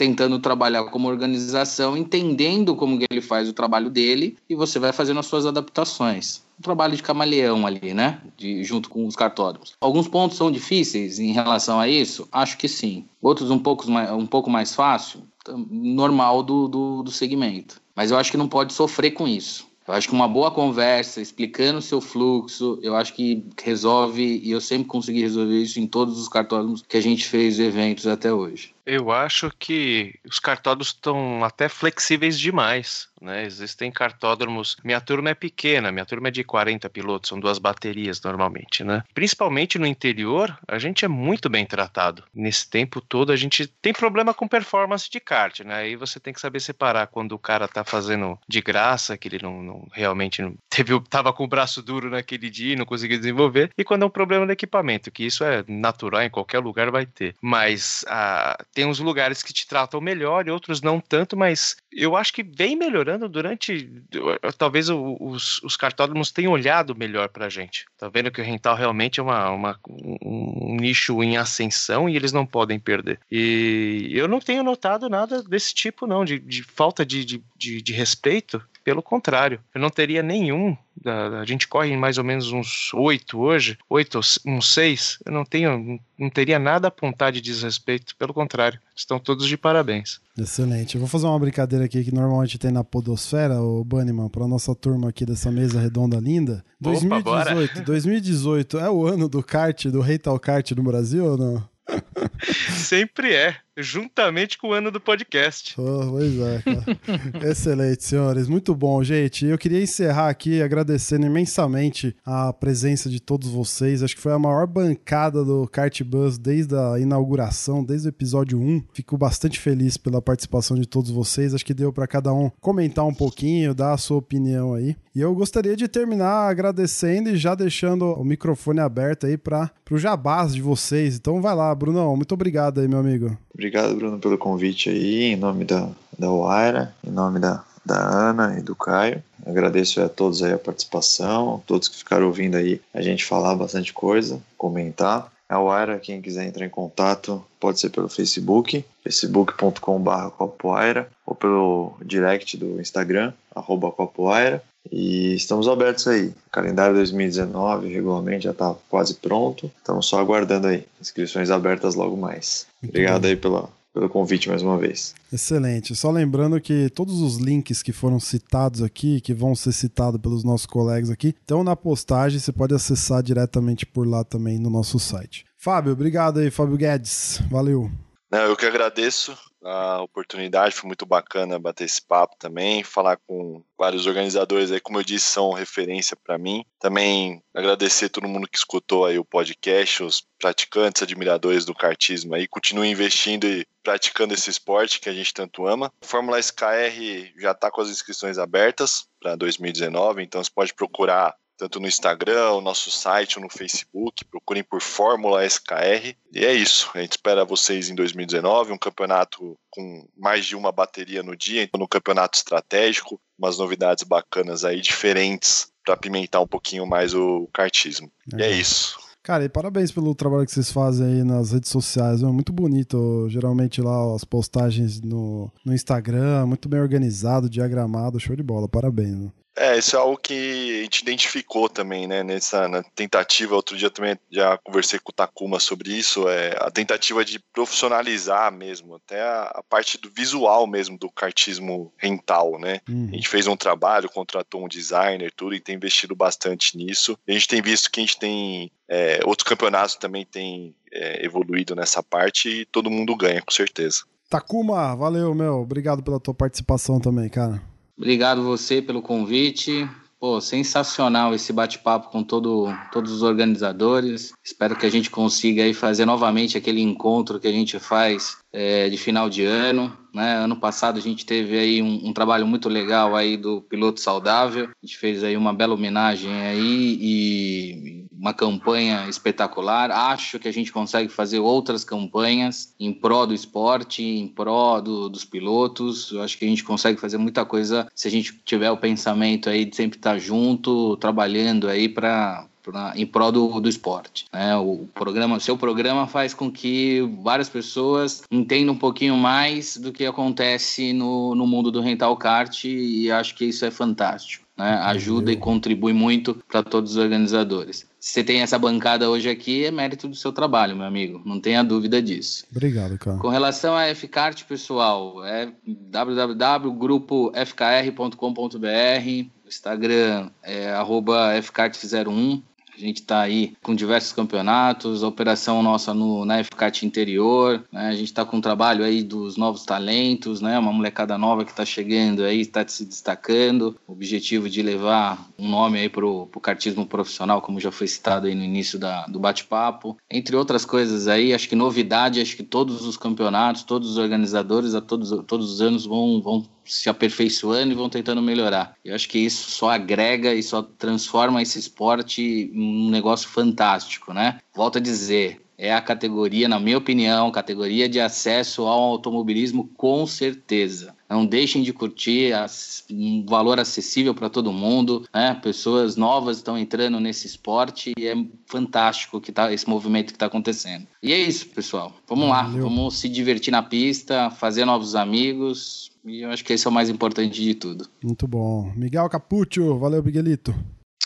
Speaker 5: tentando trabalhar como organização, entendendo como ele faz o trabalho dele e você vai fazendo as suas adaptações. Um trabalho de camaleão ali, né? De, junto com os cartódromos. Alguns pontos são difíceis em relação a isso? Acho que sim. Outros um pouco mais, um pouco mais fácil? Normal do, do, do segmento. Mas eu acho que não pode sofrer com isso. Eu acho que uma boa conversa, explicando o seu fluxo, eu acho que resolve, e eu sempre consegui resolver isso em todos os cartódromos que a gente fez eventos até hoje.
Speaker 7: Eu acho que os cartódromos estão até flexíveis demais. Né? Existem cartódromos. Minha turma é pequena, minha turma é de 40 pilotos, são duas baterias normalmente. Né? Principalmente no interior, a gente é muito bem tratado. Nesse tempo todo, a gente tem problema com performance de kart. Né? Aí você tem que saber separar quando o cara tá fazendo de graça, que ele não, não realmente não teve, tava com o braço duro naquele dia e não conseguiu desenvolver, e quando é um problema do equipamento, que isso é natural, em qualquer lugar vai ter. Mas a tem uns lugares que te tratam melhor e outros não tanto, mas eu acho que vem melhorando durante. Talvez os, os cartódromos tenham olhado melhor para a gente. Tá vendo que o rental realmente é uma, uma, um, nicho em ascensão e eles não podem perder. E eu não tenho notado nada desse tipo, não, de, de falta de, de, de, de respeito. Pelo contrário, eu não teria nenhum. A gente corre em mais ou menos uns oito hoje, oito, uns seis. Eu não tenho, não teria nada a apontar de desrespeito. Pelo contrário, estão todos de parabéns.
Speaker 1: Excelente. Eu vou fazer uma brincadeira aqui que normalmente tem na Podosfera, o Bunnyman, para nossa turma aqui dessa mesa redonda linda.
Speaker 7: Opa,
Speaker 1: 2018,
Speaker 7: bora.
Speaker 1: 2018 é o ano do kart, do Reital Kart no Brasil ou não?
Speaker 7: Sempre é, juntamente com o ano do podcast.
Speaker 1: Oh, pois é, cara. Excelente, senhores. Muito bom, gente. Eu queria encerrar aqui agradecendo imensamente a presença de todos vocês. Acho que foi a maior bancada do Kart Bus desde a inauguração, desde o episódio 1. Fico bastante feliz pela participação de todos vocês. Acho que deu para cada um comentar um pouquinho, dar a sua opinião aí. E eu gostaria de terminar agradecendo e já deixando o microfone aberto aí para o jabás de vocês. Então vai lá, Brunão. Muito obrigado aí, meu amigo.
Speaker 3: Obrigado, Bruno, pelo convite aí, em nome da, da Waira, em nome da, da Ana e do Caio. Agradeço a todos aí a participação, todos que ficaram ouvindo aí a gente falar bastante coisa, comentar. A Waira, quem quiser entrar em contato, pode ser pelo Facebook, facebook.com.br copoaira, ou pelo direct do Instagram, arroba copoaira. E estamos abertos aí. O calendário 2019, o regulamento já está quase pronto. Estamos só aguardando aí. Inscrições abertas logo mais.
Speaker 1: Muito
Speaker 3: Obrigado
Speaker 1: bom.
Speaker 3: aí pela, pelo convite mais uma vez.
Speaker 1: Excelente. Só lembrando que todos os links que foram citados aqui, que vão ser citados pelos nossos colegas aqui, estão na postagem. Você pode acessar diretamente por lá também no nosso site. Fábio, obrigado aí, Fábio Guedes. Valeu.
Speaker 4: Não, eu que agradeço. A oportunidade, foi muito bacana bater esse papo também, falar com vários organizadores aí, como eu disse, são referência para mim. Também agradecer todo mundo que escutou aí o podcast, os praticantes, admiradores do kartismo aí, continuem investindo e praticando esse esporte que a gente tanto ama. A Fórmula SKR já está com as inscrições abertas para 2019, então você pode procurar tanto no Instagram, o nosso site ou no Facebook. Procurem por Fórmula SKR. E é isso. A gente espera vocês em 2019, um campeonato com mais de uma bateria no dia, então, no campeonato estratégico, umas novidades bacanas aí, diferentes, para apimentar um pouquinho mais o kartismo. E é isso.
Speaker 1: Cara, e parabéns pelo trabalho que vocês fazem aí nas redes sociais. É muito bonito. Geralmente lá as postagens no, no Instagram, muito bem organizado, diagramado, show de bola. Parabéns. Né?
Speaker 4: É, isso é algo que a gente identificou também, né, nessa tentativa, outro dia também já conversei com o Takuma sobre isso, é a tentativa de profissionalizar mesmo, até a, a parte do visual mesmo do cartismo rental, né, uhum. a gente fez um trabalho, contratou um designer, tudo, e tem investido bastante nisso, a gente tem visto que a gente tem, é, outros campeonatos também tem é, evoluído nessa parte e todo mundo ganha, com certeza.
Speaker 1: Takuma, valeu, meu, obrigado pela tua participação também, cara.
Speaker 5: Obrigado você pelo convite. Pô, sensacional esse bate-papo com todo, todos os organizadores. Espero que a gente consiga aí fazer novamente aquele encontro que a gente faz é, de final de ano. Né? Ano passado a gente teve aí um, um, trabalho muito legal aí do piloto saudável. A gente fez aí uma bela homenagem aí e uma campanha espetacular. Acho que a gente consegue fazer outras campanhas em prol do esporte, em prol do, dos pilotos. Eu acho que a gente consegue fazer muita coisa se a gente tiver o pensamento aí de sempre estar junto, trabalhando aí para pra, em prol do, do esporte. Né? O programa, seu programa faz com que várias pessoas entendam um pouquinho mais do que acontece no, no mundo do rental kart e acho que isso é fantástico. Né? Ajuda e contribui muito para todos os organizadores. Se você tem essa bancada hoje aqui, é mérito do seu trabalho, meu amigo. Não tenha dúvida disso.
Speaker 1: Obrigado, cara.
Speaker 5: Com relação a FCART, pessoal, é www.grupofcart.com.br. Instagram é fcart01. A gente está aí com diversos campeonatos, operação nossa no, na FCAT interior, né? a gente está com um trabalho aí dos novos talentos, né? uma molecada nova que está chegando aí, está se destacando, o objetivo de levar um nome aí para o kartismo profissional, como já foi citado aí no início da, do bate-papo. Entre outras coisas aí, acho que novidade, acho que todos os campeonatos, todos os organizadores, a todos, todos os anos vão, vão se aperfeiçoando e vão tentando melhorar. Eu acho que isso só agrega e só transforma esse esporte em um negócio fantástico, né? Volto a dizer, é a categoria, na minha opinião, categoria de acesso ao automobilismo com certeza. Não deixem de curtir, um valor acessível para todo mundo, né? Pessoas novas estão entrando nesse esporte e é fantástico que tá esse movimento que está acontecendo. E é isso, pessoal. Vamos lá, vamos se divertir na pista, fazer novos amigos, e eu acho que esse é o mais importante de tudo.
Speaker 1: Muito bom. Miguel Capuccio, valeu, Miguelito.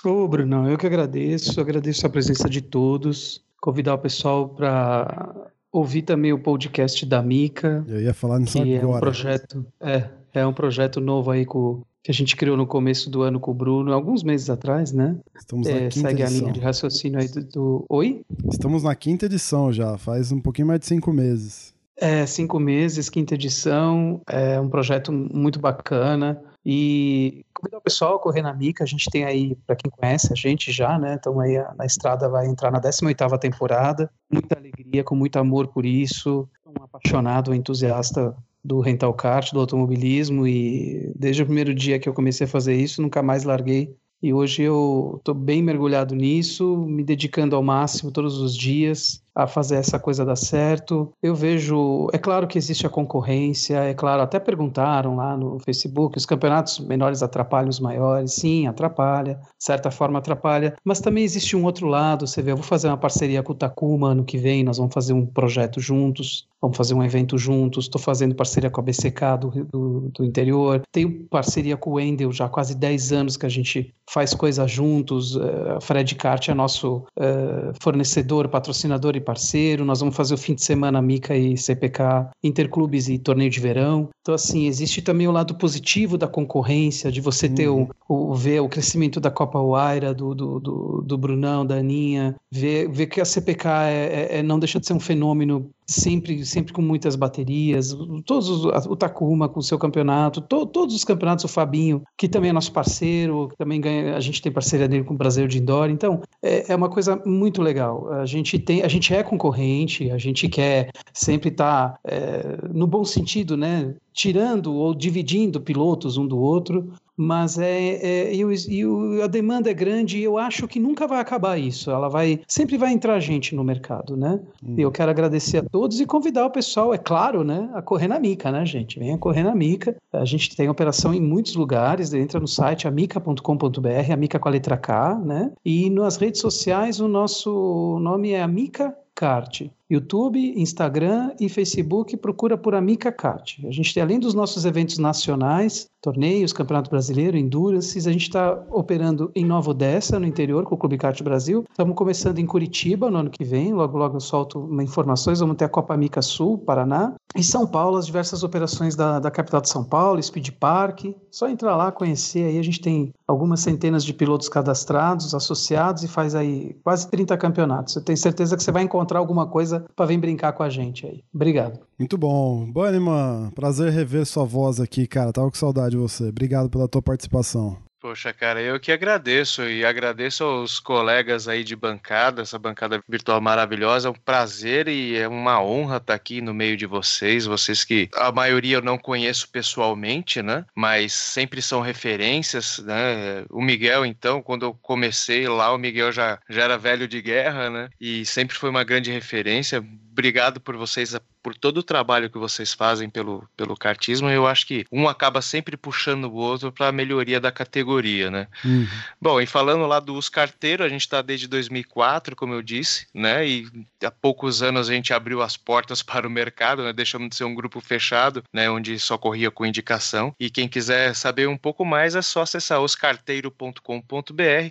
Speaker 6: Ô, Bruno, eu que agradeço, agradeço a presença de todos. Convidar o pessoal para ouvir também o podcast da Mica.
Speaker 1: Eu ia falar nisso
Speaker 6: que
Speaker 1: agora.
Speaker 6: É um projeto, é, é um projeto novo aí com, que a gente criou no começo do ano com o Bruno, alguns meses atrás, né?
Speaker 1: Estamos é, na quinta
Speaker 6: segue
Speaker 1: edição.
Speaker 6: a linha de raciocínio aí do, do. Oi?
Speaker 1: Estamos na quinta edição já, faz um pouquinho mais de cinco meses.
Speaker 6: É, cinco meses, quinta edição, é um projeto muito bacana. E convidar o pessoal a correr na Mica, a gente tem aí, para quem conhece a gente já, né? Estamos aí na estrada, vai entrar na 18ª temporada. Muita alegria, com muito amor por isso. Um apaixonado, um entusiasta do rental kart, do automobilismo e desde o primeiro dia que eu comecei a fazer isso, nunca mais larguei e hoje eu estou bem mergulhado nisso, me dedicando ao máximo todos os dias a fazer essa coisa dar certo. Eu vejo, é claro que existe a concorrência, é claro, até perguntaram lá no Facebook, os campeonatos menores atrapalham os maiores? Sim, atrapalha, de certa forma atrapalha, mas também existe um outro lado, você vê, eu vou fazer uma parceria com o Takuma ano que vem, nós vamos fazer um projeto juntos, vamos fazer um evento juntos, estou fazendo parceria com a BCK do, do, do interior, tenho parceria com o Wendel já há quase 10 anos que a gente faz coisas juntos, uh, Fred Kart é nosso uh, fornecedor, patrocinador e parceiro, nós vamos fazer o fim de semana Mica e CPK, interclubes e torneio de verão. Então, assim, existe também o lado positivo da concorrência, de você ter uhum. o, o, ver o crescimento da Copa Uaira, do, do, do, do Brunão, da Aninha, ver, ver que a CPK é, é, é, não deixa de ser um fenômeno sempre, sempre com muitas baterias, todos os, o Takuma com o seu campeonato, to, todos os campeonatos, o Fabinho, que também é nosso parceiro, também ganha, a gente tem parceria dele com o Brasil de Indoor, então é, é, uma coisa muito legal. A gente tem, a gente é concorrente, a gente quer sempre estar tá, é, no bom sentido, né? Tirando ou dividindo pilotos um do outro, mas é, é e, o, e o, a demanda é grande e eu acho que nunca vai acabar isso. Ela vai sempre vai entrar gente no mercado, né? Hum. E eu quero agradecer a todos e convidar o pessoal, é claro, né, a correr na Mica, né, gente? Venha correr na Mica. A gente tem operação em muitos lugares. Entra no site amica.com.br, amica com a letra K, né? E nas redes sociais o nosso nome é Amica Kart. YouTube, Instagram e Facebook, procura por Amica Kart. A gente tem, além dos nossos eventos nacionais, torneios, Campeonato Brasileiro, Endurances, a gente está operando em Nova Odessa, no interior, com o Clube Kart Brasil. Estamos começando em Curitiba no ano que vem, logo logo eu solto informações, vamos ter a Copa Amica Sul, Paraná. Em São Paulo, as diversas operações da, da capital de São Paulo, Speed Park. Só entrar lá, conhecer aí, a gente tem algumas centenas de pilotos cadastrados, associados e faz aí quase 30 campeonatos. Eu tenho certeza que você vai encontrar alguma coisa para vir brincar com a gente aí. Obrigado.
Speaker 1: Muito bom. Bunnyman, prazer rever sua voz aqui, cara. Tava com saudade de você. Obrigado pela tua participação.
Speaker 7: Poxa, cara, eu que agradeço e agradeço aos colegas aí de bancada, essa bancada virtual maravilhosa. É um prazer e é uma honra estar aqui no meio de vocês. Vocês que a maioria eu não conheço pessoalmente, né? Mas sempre são referências, né? O Miguel, então, quando eu comecei lá, o Miguel já, já era velho de guerra, né? E sempre foi uma grande referência. Obrigado por vocês por todo o trabalho que vocês fazem pelo, pelo cartismo, eu acho que um acaba sempre puxando o outro para a melhoria da categoria, né? Uhum. Bom, e falando lá dos carteiros, a gente está desde 2004, como eu disse, né? E há poucos anos a gente abriu as portas para o mercado, né? Deixamos de ser um grupo fechado, né? Onde só corria com indicação. E quem quiser saber um pouco mais é só acessar oscarteiro.com.br.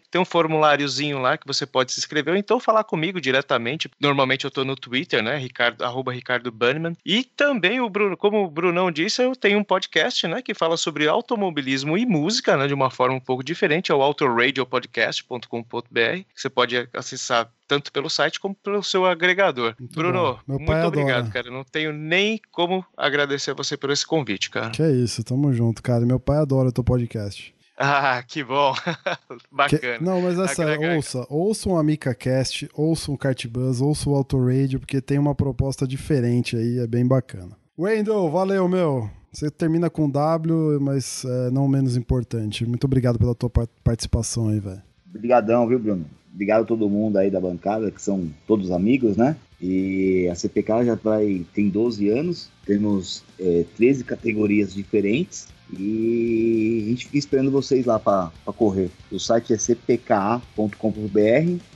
Speaker 7: Tem um formuláriozinho lá que você pode se inscrever ou então falar comigo diretamente. Normalmente eu estou no Twitter, né? Ricardo, arroba Ricardo Bunnyman. E também o Bruno, como o Brunão disse, eu tenho um podcast, né, que fala sobre automobilismo e música, né, de uma forma um pouco diferente, é o autoradiopodcast.com.br. Você pode acessar tanto pelo site como pelo seu agregador. Muito Bruno, muito obrigado, cara. Não tenho nem como agradecer a você por esse convite, cara.
Speaker 1: Que é isso, tamo junto, cara. Meu pai adora o teu podcast.
Speaker 7: Ah, que bom. Bacana.
Speaker 1: Que... Não, mas é sério, ouça, ouça um Amica Cast, ouça um Kart Buzz, ouça o Auto Radio, porque tem uma proposta diferente aí, é bem bacana. Wendel, valeu, meu. Você termina com W, mas é, não menos importante. Muito obrigado pela tua participação aí, velho.
Speaker 9: Obrigadão, viu, Bruno? Obrigado a todo mundo aí da bancada, que são todos amigos, né? E a CPK já vai, tem 12 anos, temos é, 13 categorias diferentes e a gente fica esperando vocês lá para correr. O site é cpka.com.br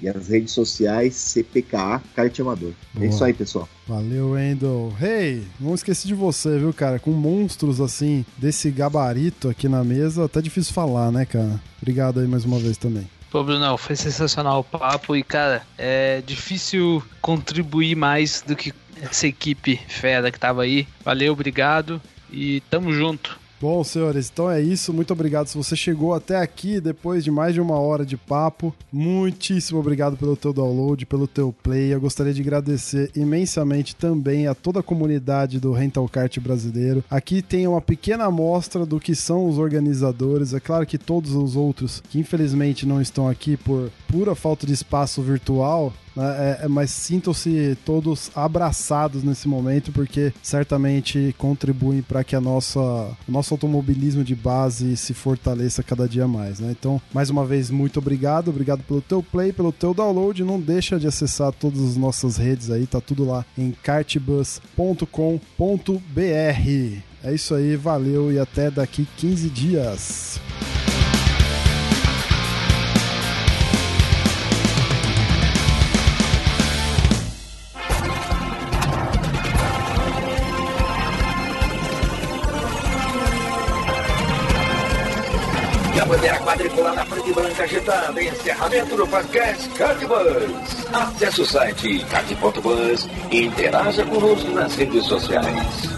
Speaker 9: e as redes sociais cpka Kart Amador. É isso aí, pessoal.
Speaker 1: Valeu, Wendel. Hey, não esqueci de você, viu, cara? Com monstros assim, desse gabarito aqui na mesa, até difícil falar, né, cara? Obrigado aí mais uma vez também.
Speaker 2: Pô, Bruno, foi sensacional o papo e, cara, é difícil contribuir mais do que essa equipe fera que tava aí. Valeu, obrigado e tamo junto.
Speaker 1: Bom, senhores, então é isso. Muito obrigado se você chegou até aqui depois de mais de uma hora de papo. Muitíssimo obrigado pelo teu download, pelo teu play. Eu gostaria de agradecer imensamente também a toda a comunidade do Rental Kart brasileiro. Aqui tem uma pequena amostra do que são os organizadores. É claro que todos os outros que infelizmente não estão aqui por pura falta de espaço virtual, né? É, é, mas sintam-se todos abraçados nesse momento, porque certamente contribuem para que a nossa, o nosso automobilismo de base se fortaleça cada dia mais. Né? Então, mais uma vez, muito obrigado. Obrigado pelo teu play, pelo teu download. Não deixa de acessar todas as nossas redes aí, tá tudo lá em kartbus.com.br. É isso aí, valeu e até daqui 15 dias.
Speaker 10: Bandeira quadriculada na frente branca agitada. Encerramento do podcast Cardbus. Acesse o site card.bus e interaja conosco nas redes sociais.